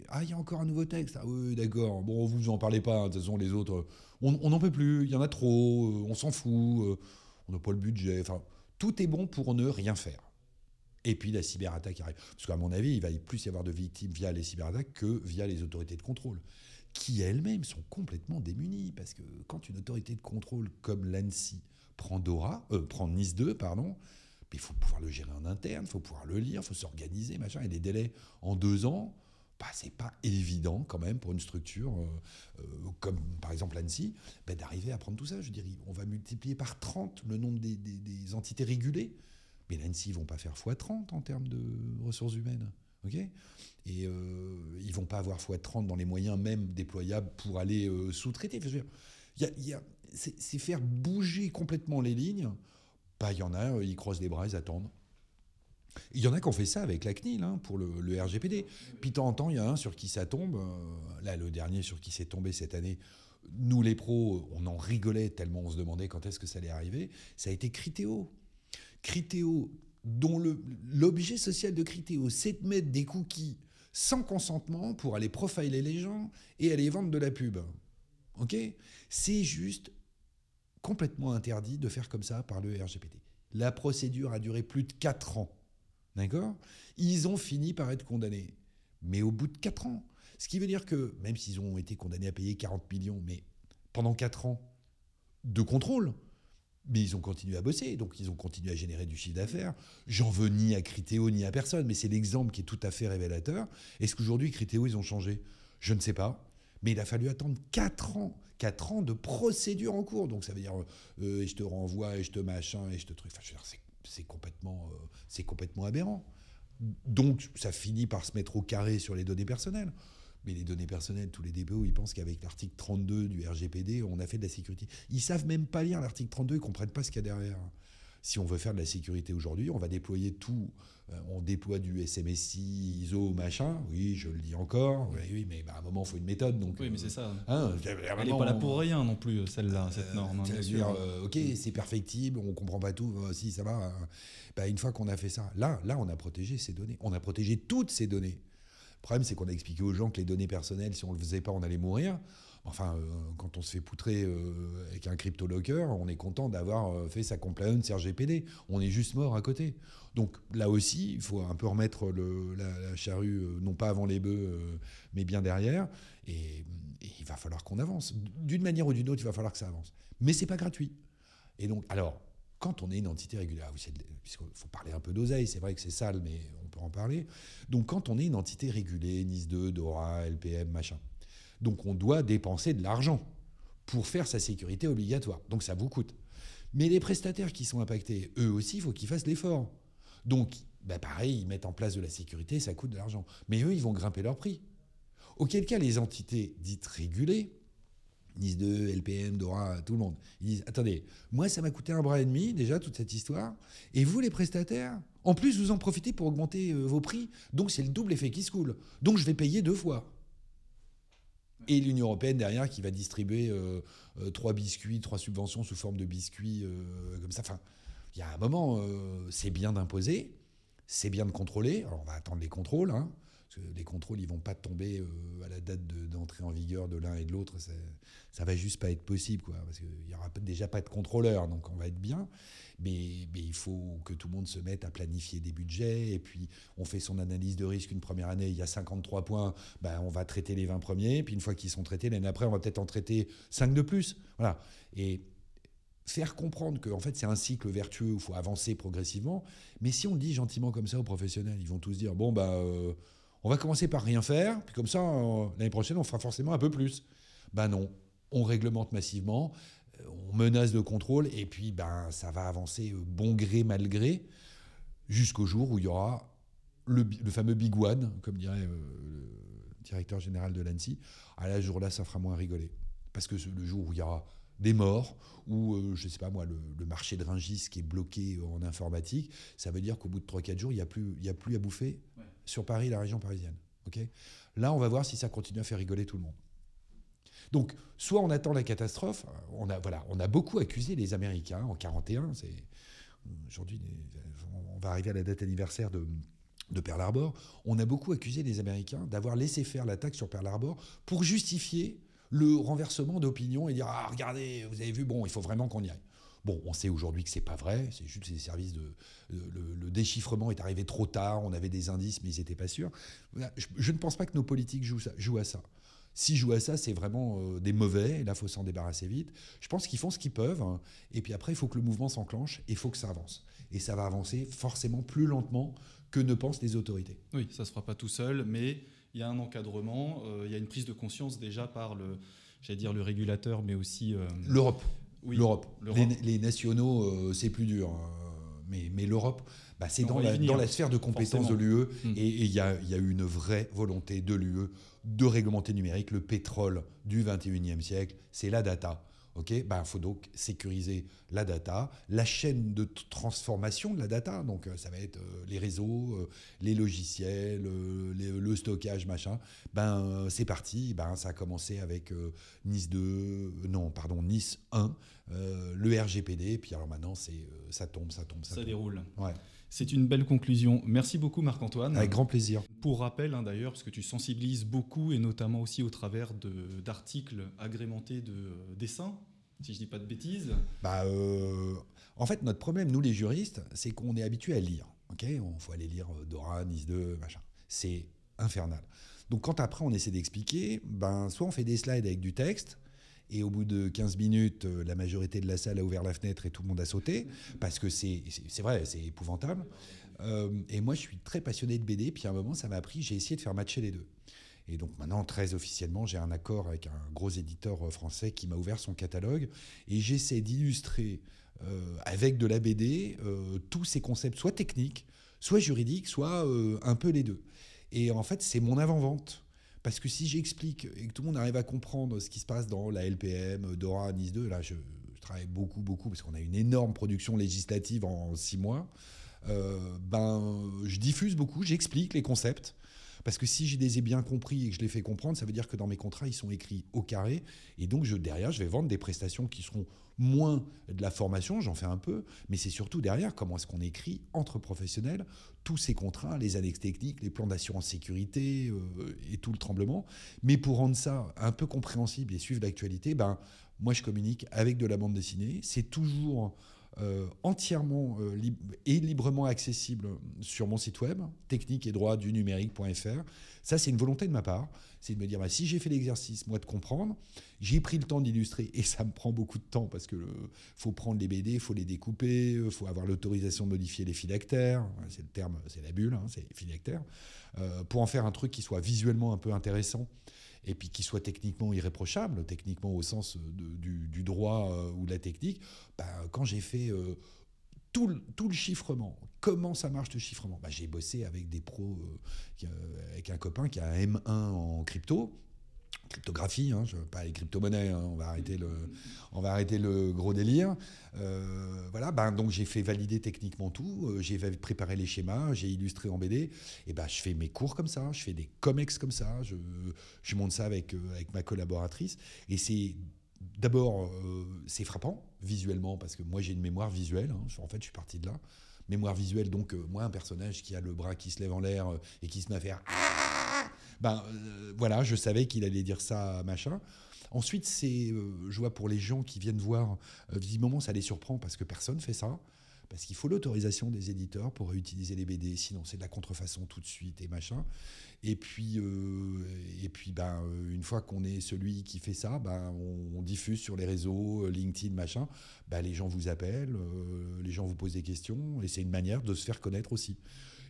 Ah, il y a encore un nouveau texte. Ah oui, d'accord. Bon, vous en parlez pas. Hein. De toute façon, les autres, on n'en peut plus. Il y en a trop. Euh, on s'en fout. On n'a pas le budget. Enfin, tout est bon pour ne rien faire. Et puis la cyberattaque arrive. Parce qu'à mon avis, il va plus y avoir de victimes via les cyberattaques que via les autorités de contrôle, qui elles-mêmes sont complètement démunies. Parce que quand une autorité de contrôle comme l'ANSI prend Dora, prend Nice 2, pardon, mais il faut pouvoir le gérer en interne, il faut pouvoir le lire, il faut s'organiser, machin. Et des délais en deux ans, bah, c'est pas évident quand même pour une structure euh, euh, comme par exemple l'ANSI bah, d'arriver à prendre tout ça. Je dirais, on va multiplier par 30 le nombre des, entités régulées. Mais l'ANSI, ils vont pas faire x30 en termes de ressources humaines. ok? Et euh, ils vont pas avoir x30 dans les moyens même déployables pour aller euh, sous-traiter. C'est faire bouger complètement les lignes bah, il y en a, euh, ils croisent les bras, ils attendent. Il y en a qui ont fait ça avec la CNIL hein, pour le, RGPD. Puis de temps en temps, il y a un sur qui ça tombe. Euh, là, le dernier sur qui c'est tombé cette année, nous les pros, on en rigolait tellement on se demandait quand est-ce que ça allait arriver. Ça a été Criteo. Criteo, dont l'objet social de Criteo, c'est de mettre des cookies sans consentement pour aller profiler les gens et aller vendre de la pub. Ok? C'est juste complètement interdit de faire comme ça par le RGPD. La procédure a duré plus de 4 ans. D'accord? Ils ont fini par être condamnés. Mais au bout de 4 ans. Ce qui veut dire que, même s'ils ont été condamnés à payer 40 millions, mais pendant 4 ans de contrôle, mais ils ont continué à bosser, donc ils ont continué à générer du chiffre d'affaires. J'en veux ni à Critéo ni à personne, mais c'est l'exemple qui est tout à fait révélateur. Est-ce qu'aujourd'hui, Critéo, ils ont changé? Je ne sais pas. Mais il a fallu attendre 4 ans. 4 ans de procédure en cours. Donc ça veut dire, euh, je te renvoie, et je te machin, et je te truc. Enfin, c'est complètement, euh, c'est complètement aberrant. Donc ça finit par se mettre au carré sur les données personnelles. Mais les données personnelles, tous les DPO, ils pensent qu'avec l'article 32 du RGPD, on a fait de la sécurité. Ils savent même pas lire l'article 32, ils comprennent pas ce qu'il y a derrière. Si on veut faire de la sécurité aujourd'hui, on va déployer tout. Euh, on déploie du SMSI, ISO, machin. Oui, je le dis encore. Oui, mais bah, à un moment, il faut une méthode. Donc, oui, mais c'est ça. Hein, Elle n'est pas là pour rien non plus, celle-là, cette euh, norme. Hein, dire, euh, ok, c'est perfectible, on comprend pas tout. si, ça va. Hein. Bah, une fois qu'on a fait ça, là, là, on a protégé ces données. On a protégé toutes ces données. Le problème, c'est qu'on a expliqué aux gens que les données personnelles, si on ne le faisait pas, on allait mourir. Enfin, euh, quand on se fait poutrer euh, avec un crypto-locker, on est content d'avoir euh, fait sa compliance RGPD. On est juste mort à côté. Donc là aussi, il faut un peu remettre la, charrue, non pas avant les bœufs, mais bien derrière. Et, il va falloir qu'on avance. D'une manière ou d'une autre, il va falloir que ça avance. Mais c'est pas gratuit. Et donc, alors, quand on est une entité régulière, puisqu'il faut parler un peu d'oseille, c'est vrai que c'est sale, mais on peut en parler. Donc, quand on est une entité régulée, NIS 2, DORA, LPM, machin, donc on doit dépenser de l'argent pour faire sa sécurité obligatoire. Donc ça vous coûte. Mais les prestataires qui sont impactés, eux aussi, il faut qu'ils fassent l'effort. Donc, bah pareil, ils mettent en place de la sécurité, ça coûte de l'argent. Mais eux, ils vont grimper leur prix. Auquel cas, les entités dites régulées, NIS2, LPM, DORA, tout le monde, ils disent Attendez, moi, ça m'a coûté un bras et demi, déjà, toute cette histoire. Et vous, les prestataires, en plus, vous en profitez pour augmenter euh, vos prix. Donc, c'est le double effet qui se coule. Donc, je vais payer deux fois et l'Union européenne derrière qui va distribuer euh, euh, trois biscuits, trois subventions sous forme de biscuits euh, comme ça. Enfin, il y a un moment, c'est bien d'imposer, c'est bien de contrôler. Alors on va attendre les contrôles. Hein, parce que les contrôles, ils vont pas tomber à la date d'entrée en vigueur de l'un et de l'autre. Ça va juste pas être possible, quoi, parce qu'il y aura déjà pas de contrôleur, donc on va être bien. Mais, il faut que tout le monde se mette à planifier des budgets. Et puis, on fait son analyse de risque une première année, il y a 53 points, ben, on va traiter les 20 premiers. Puis, une fois qu'ils sont traités, l'année après, on va peut-être en traiter 5 de plus. Voilà. Et faire comprendre que en fait c'est un cycle vertueux où il faut avancer progressivement. Mais si on le dit gentiment comme ça aux professionnels, ils vont tous dire bon bah euh, on va commencer par rien faire, puis comme ça euh, l'année prochaine on fera forcément un peu plus. Ben non, on réglemente massivement on menace de contrôle, et puis ben, ça va avancer bon gré, mal gré, jusqu'au jour où il y aura le, fameux Big One, comme dirait le directeur général de l'ANSI, à la jour-là, ça fera moins rigoler. Parce que le jour où il y aura des morts, ou je je sais pas moi, le, marché de Ringis qui est bloqué en informatique, ça veut dire qu'au bout de 3-4 jours, il n'y a, plus, a plus à bouffer sur Paris, la région parisienne. Là, on va voir si ça continue à faire rigoler tout le monde. Donc, soit on attend la catastrophe, on a, voilà, on a beaucoup accusé les Américains en 41, c'est aujourd'hui, on va arriver à la date anniversaire de, de Pearl Harbor, on a beaucoup accusé les Américains d'avoir laissé faire l'attaque sur Pearl Harbor pour justifier le renversement d'opinion et dire ah regardez vous avez vu bon il faut vraiment qu'on y aille bon on sait aujourd'hui que c'est pas vrai c'est juste des services de le, déchiffrement est arrivé trop tard on avait des indices mais ils n'étaient pas sûrs je, ne pense pas que nos politiques jouent, jouent à ça S'ils jouent à ça, c'est vraiment euh, des mauvais, et là, il faut s'en débarrasser vite. Je pense qu'ils font ce qu'ils peuvent, hein. et puis après, il faut que le mouvement s'enclenche, et il faut que ça avance. Et ça va avancer forcément plus lentement que ne pensent les autorités. Oui, ça ne se fera pas tout seul, mais il y a un encadrement, euh, il y a une prise de conscience déjà par le, j'allais dire le régulateur, mais aussi... Euh, L'Europe. Oui, L'Europe. Les, nationaux, c'est plus dur. Hein. mais, mais l'Europe, bah, c'est dans la, dans la, sphère de compétences de l'UE, hmm. et il y a, y a une vraie volonté de l'UE de réglementer numérique. Le pétrole du 21e siècle, c'est la data. Ok, il ben, faut donc sécuriser la data, la chaîne de transformation de la data. Donc, euh, ça va être euh, les réseaux, euh, les logiciels, le stockage, machin. Ben, c'est parti. Ben, ça a commencé avec Nice 2, non, pardon, Nice 1, le RGPD. Puis alors maintenant, c'est ça tombe, ça tombe, ça, ça déroule. Ouais. C'est une belle conclusion. Merci beaucoup Marc-Antoine. Avec grand plaisir. Pour rappel hein, d'ailleurs, parce que tu sensibilises beaucoup et notamment aussi au travers d'articles agrémentés de euh, dessins, si je dis pas de bêtises. Bah, euh, en fait, notre problème, nous les juristes, c'est qu'on est habitué à lire. Ok, on faut aller lire euh, Dora, Nice 2, machin. C'est infernal. Donc quand après on essaie d'expliquer, ben soit on fait des slides avec du texte, et au bout de 15 minutes, euh, la majorité de la salle a ouvert la fenêtre et tout le monde a sauté, parce que c'est vrai, c'est épouvantable. Euh, et moi, je suis très passionné de BD, puis à un moment, ça m'a appris, j'ai essayé de faire matcher les deux. Et donc maintenant, très officiellement, j'ai un accord avec un gros éditeur euh, français qui m'a ouvert son catalogue, et j'essaie d'illustrer avec de la BD tous ces concepts, soit techniques, soit juridiques, soit un peu les deux. Et en fait, c'est mon avant-vente. Parce que si j'explique et que tout le monde arrive à comprendre ce qui se passe dans la LPM, Dora, Nice 2, là je, travaille beaucoup, beaucoup, parce qu'on a une énorme production législative en six mois, euh, ben, je diffuse beaucoup, j'explique les concepts. Parce que si je les ai bien compris et que je les fais comprendre, ça veut dire que dans mes contrats, ils sont écrits au carré. Et donc, derrière, je vais vendre des prestations qui seront moins de la formation, j'en fais un peu, mais c'est surtout derrière comment est-ce qu'on écrit entre professionnels tous ces contrats, les annexes techniques, les plans d'assurance sécurité euh, et tout le tremblement. Mais pour rendre ça un peu compréhensible et suivre l'actualité, ben, moi je communique avec de la bande dessinée. C'est toujours euh, entièrement euh, et librement accessible sur mon site web, technique et droit du numérique.fr. Ça, c'est une volonté de ma part. C'est de me dire, bah, si j'ai fait l'exercice, moi, de comprendre, j'ai pris le temps d'illustrer, et ça me prend beaucoup de temps parce que faut prendre les BD, faut les découper, faut avoir l'autorisation de modifier les phylactères, c'est le terme, c'est la bulle, hein, c'est les euh, pour en faire un truc qui soit visuellement un peu intéressant et puis qui soit techniquement irréprochable, techniquement au sens du, droit euh, ou de la technique, bah, quand j'ai fait euh, tout, le, chiffrement, comment ça marche le chiffrement bah, J'ai bossé avec des pros, euh, avec un copain qui a un M1 en crypto, cryptographie, hein, pas les crypto-monnaies, hein, on, va arrêter le, on va arrêter le gros délire. Euh, voilà, ben, donc j'ai fait valider techniquement tout, euh, j'ai préparé les schémas, j'ai illustré en BD, et ben, je fais mes cours comme ça, je fais des comex comme ça, je, je monte ça avec, euh, avec ma collaboratrice, et c'est d'abord, c'est frappant visuellement, parce que moi j'ai une mémoire visuelle, hein, en fait je suis parti de là, mémoire visuelle, donc moi un personnage qui a le bras qui se lève en l'air et qui se met à faire... Ben euh, voilà, je savais qu'il allait dire ça, machin. Ensuite, c'est, euh, je vois pour les gens qui viennent voir, euh, visiblement ça les surprend parce que personne fait ça. Parce qu'il faut l'autorisation des éditeurs pour utiliser les BD, sinon c'est de la contrefaçon tout de suite et machin. Et puis, et puis ben, une fois qu'on est celui qui fait ça, ben, on, diffuse sur les réseaux, LinkedIn, machin. Ben, les gens vous appellent, les gens vous posent des questions, et c'est une manière de se faire connaître aussi.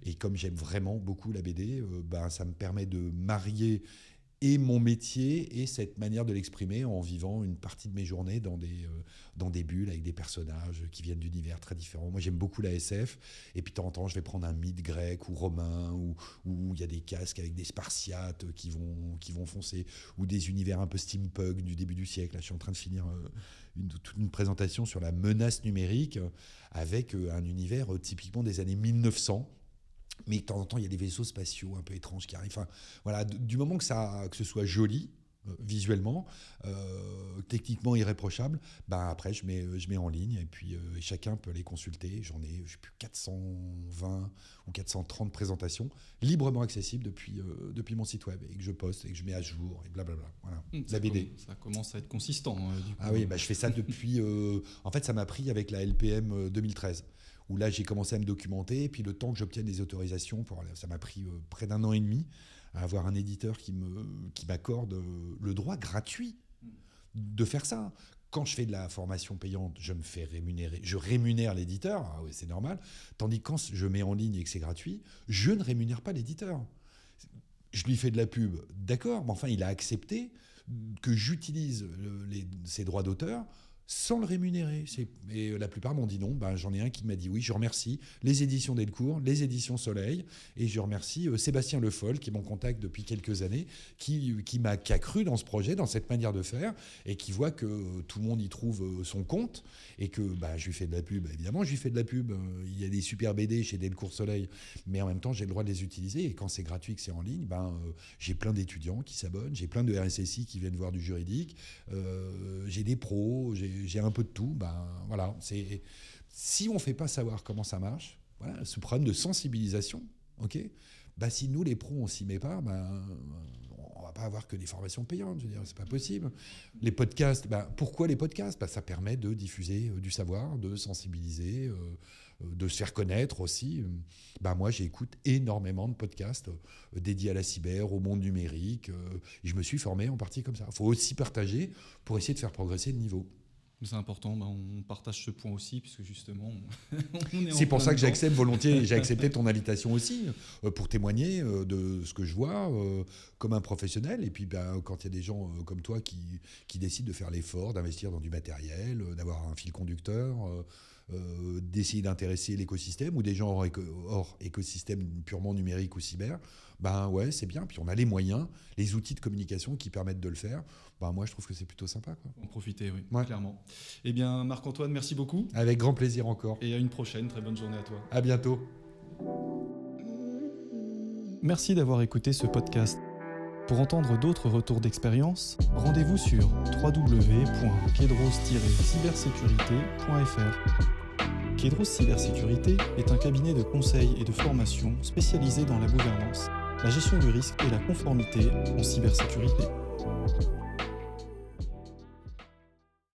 Et comme j'aime vraiment beaucoup la BD, euh, ben, ça me permet de marier et mon métier et cette manière de l'exprimer en vivant une partie de mes journées dans des, euh, dans des bulles avec des personnages qui viennent d'univers très différents. Moi, j'aime beaucoup la SF, et puis de temps en temps, je vais prendre un mythe grec ou romain, où il y a des casques avec des spartiates qui vont, qui vont foncer, ou des univers un peu steampunk du début du siècle. Je suis en train de finir euh, une, toute une présentation sur la menace numérique avec un univers typiquement des années 1900 mais de temps en temps, il y a des vaisseaux spatiaux un peu étranges qui arrivent. Enfin, voilà, du moment que, ça, que ce soit joli, euh, visuellement, euh, techniquement irréprochable, ben après je mets, je mets en ligne et puis euh, chacun peut les consulter. J'en ai, je sais plus, 420 ou 430 présentations librement accessibles depuis, depuis mon site web et que je poste et que je mets à jour et blablabla. Voilà, mmh, la BD. ça commence à être consistant. Ah oui, ben, je fais ça depuis. en fait, ça m'a pris avec la LPM 2013 où là j'ai commencé à me documenter, puis le temps que j'obtienne des autorisations, pour, ça m'a pris euh, près d'un an et demi à avoir un éditeur qui m'accorde euh, le droit gratuit de faire ça. Quand je fais de la formation payante, je me fais rémunérer, je rémunère l'éditeur, ah c'est normal. Tandis que quand je mets en ligne et que c'est gratuit, je ne rémunère pas l'éditeur. Je lui fais de la pub, d'accord, mais enfin il a accepté que j'utilise ses droits d'auteur sans le rémunérer. Et la plupart m'ont dit non. Ben, J'en ai un qui m'a dit oui. Je remercie les éditions Delcourt, les éditions Soleil, et je remercie euh, Sébastien Le Foll, qui est mon contact depuis quelques années, qui, qui m'a cru dans ce projet, dans cette manière de faire, et qui voit que euh, tout le monde y trouve euh, son compte, et que ben, je lui fais de la pub. Évidemment, je lui fais de la pub. Il y a des super BD chez Delcourt Soleil, mais en même temps, j'ai le droit de les utiliser. Et quand c'est gratuit, que c'est en ligne, ben, j'ai plein d'étudiants qui s'abonnent, j'ai plein de RSSI qui viennent voir du juridique, j'ai des pros, j'ai j'ai un peu de tout. Ben voilà, c'est si on fait pas savoir comment ça marche, voilà, ce problème de sensibilisation, ok. Ben, si nous les pros on s'y met pas, ben on va pas avoir que des formations payantes. Je veux c'est pas possible. Les podcasts, ben, pourquoi les podcasts? Ben, ça permet de diffuser euh, du savoir, de sensibiliser. Euh, euh, de se faire connaître aussi. Ben moi, j'écoute énormément de podcasts dédiés à la cyber, au monde numérique. je me suis formé en partie comme ça. Il faut aussi partager pour essayer de faire progresser le niveau. C'est important, bah, on partage ce point aussi, puisque justement, on est C'est pour ça que j'accepte volontiers, j'ai accepté ton invitation aussi, euh, pour témoigner euh, de ce que je vois euh, comme un professionnel. Et puis, bah, quand il y a des gens comme toi qui, qui décident de faire l'effort, d'investir dans du matériel, d'avoir un fil conducteur, euh, d'essayer d'intéresser l'écosystème ou des gens hors, écosystème purement numérique ou cyber, ben ouais, c'est bien. Puis on a les moyens, les outils de communication qui permettent de le faire. Ben moi, je trouve que c'est plutôt sympa. Quoi. En profiter, oui, clairement. Eh bien, Marc-Antoine, merci beaucoup. Avec grand plaisir encore. Et à une prochaine. Très bonne journée à toi. À bientôt. Merci d'avoir écouté ce podcast. Pour entendre d'autres retours d'expérience, rendez-vous sur www.kedros-cybersécurité.fr. Kedros Cybersécurité est un cabinet de conseil et de formation spécialisé dans la gouvernance, la gestion du risque et la conformité en cybersécurité.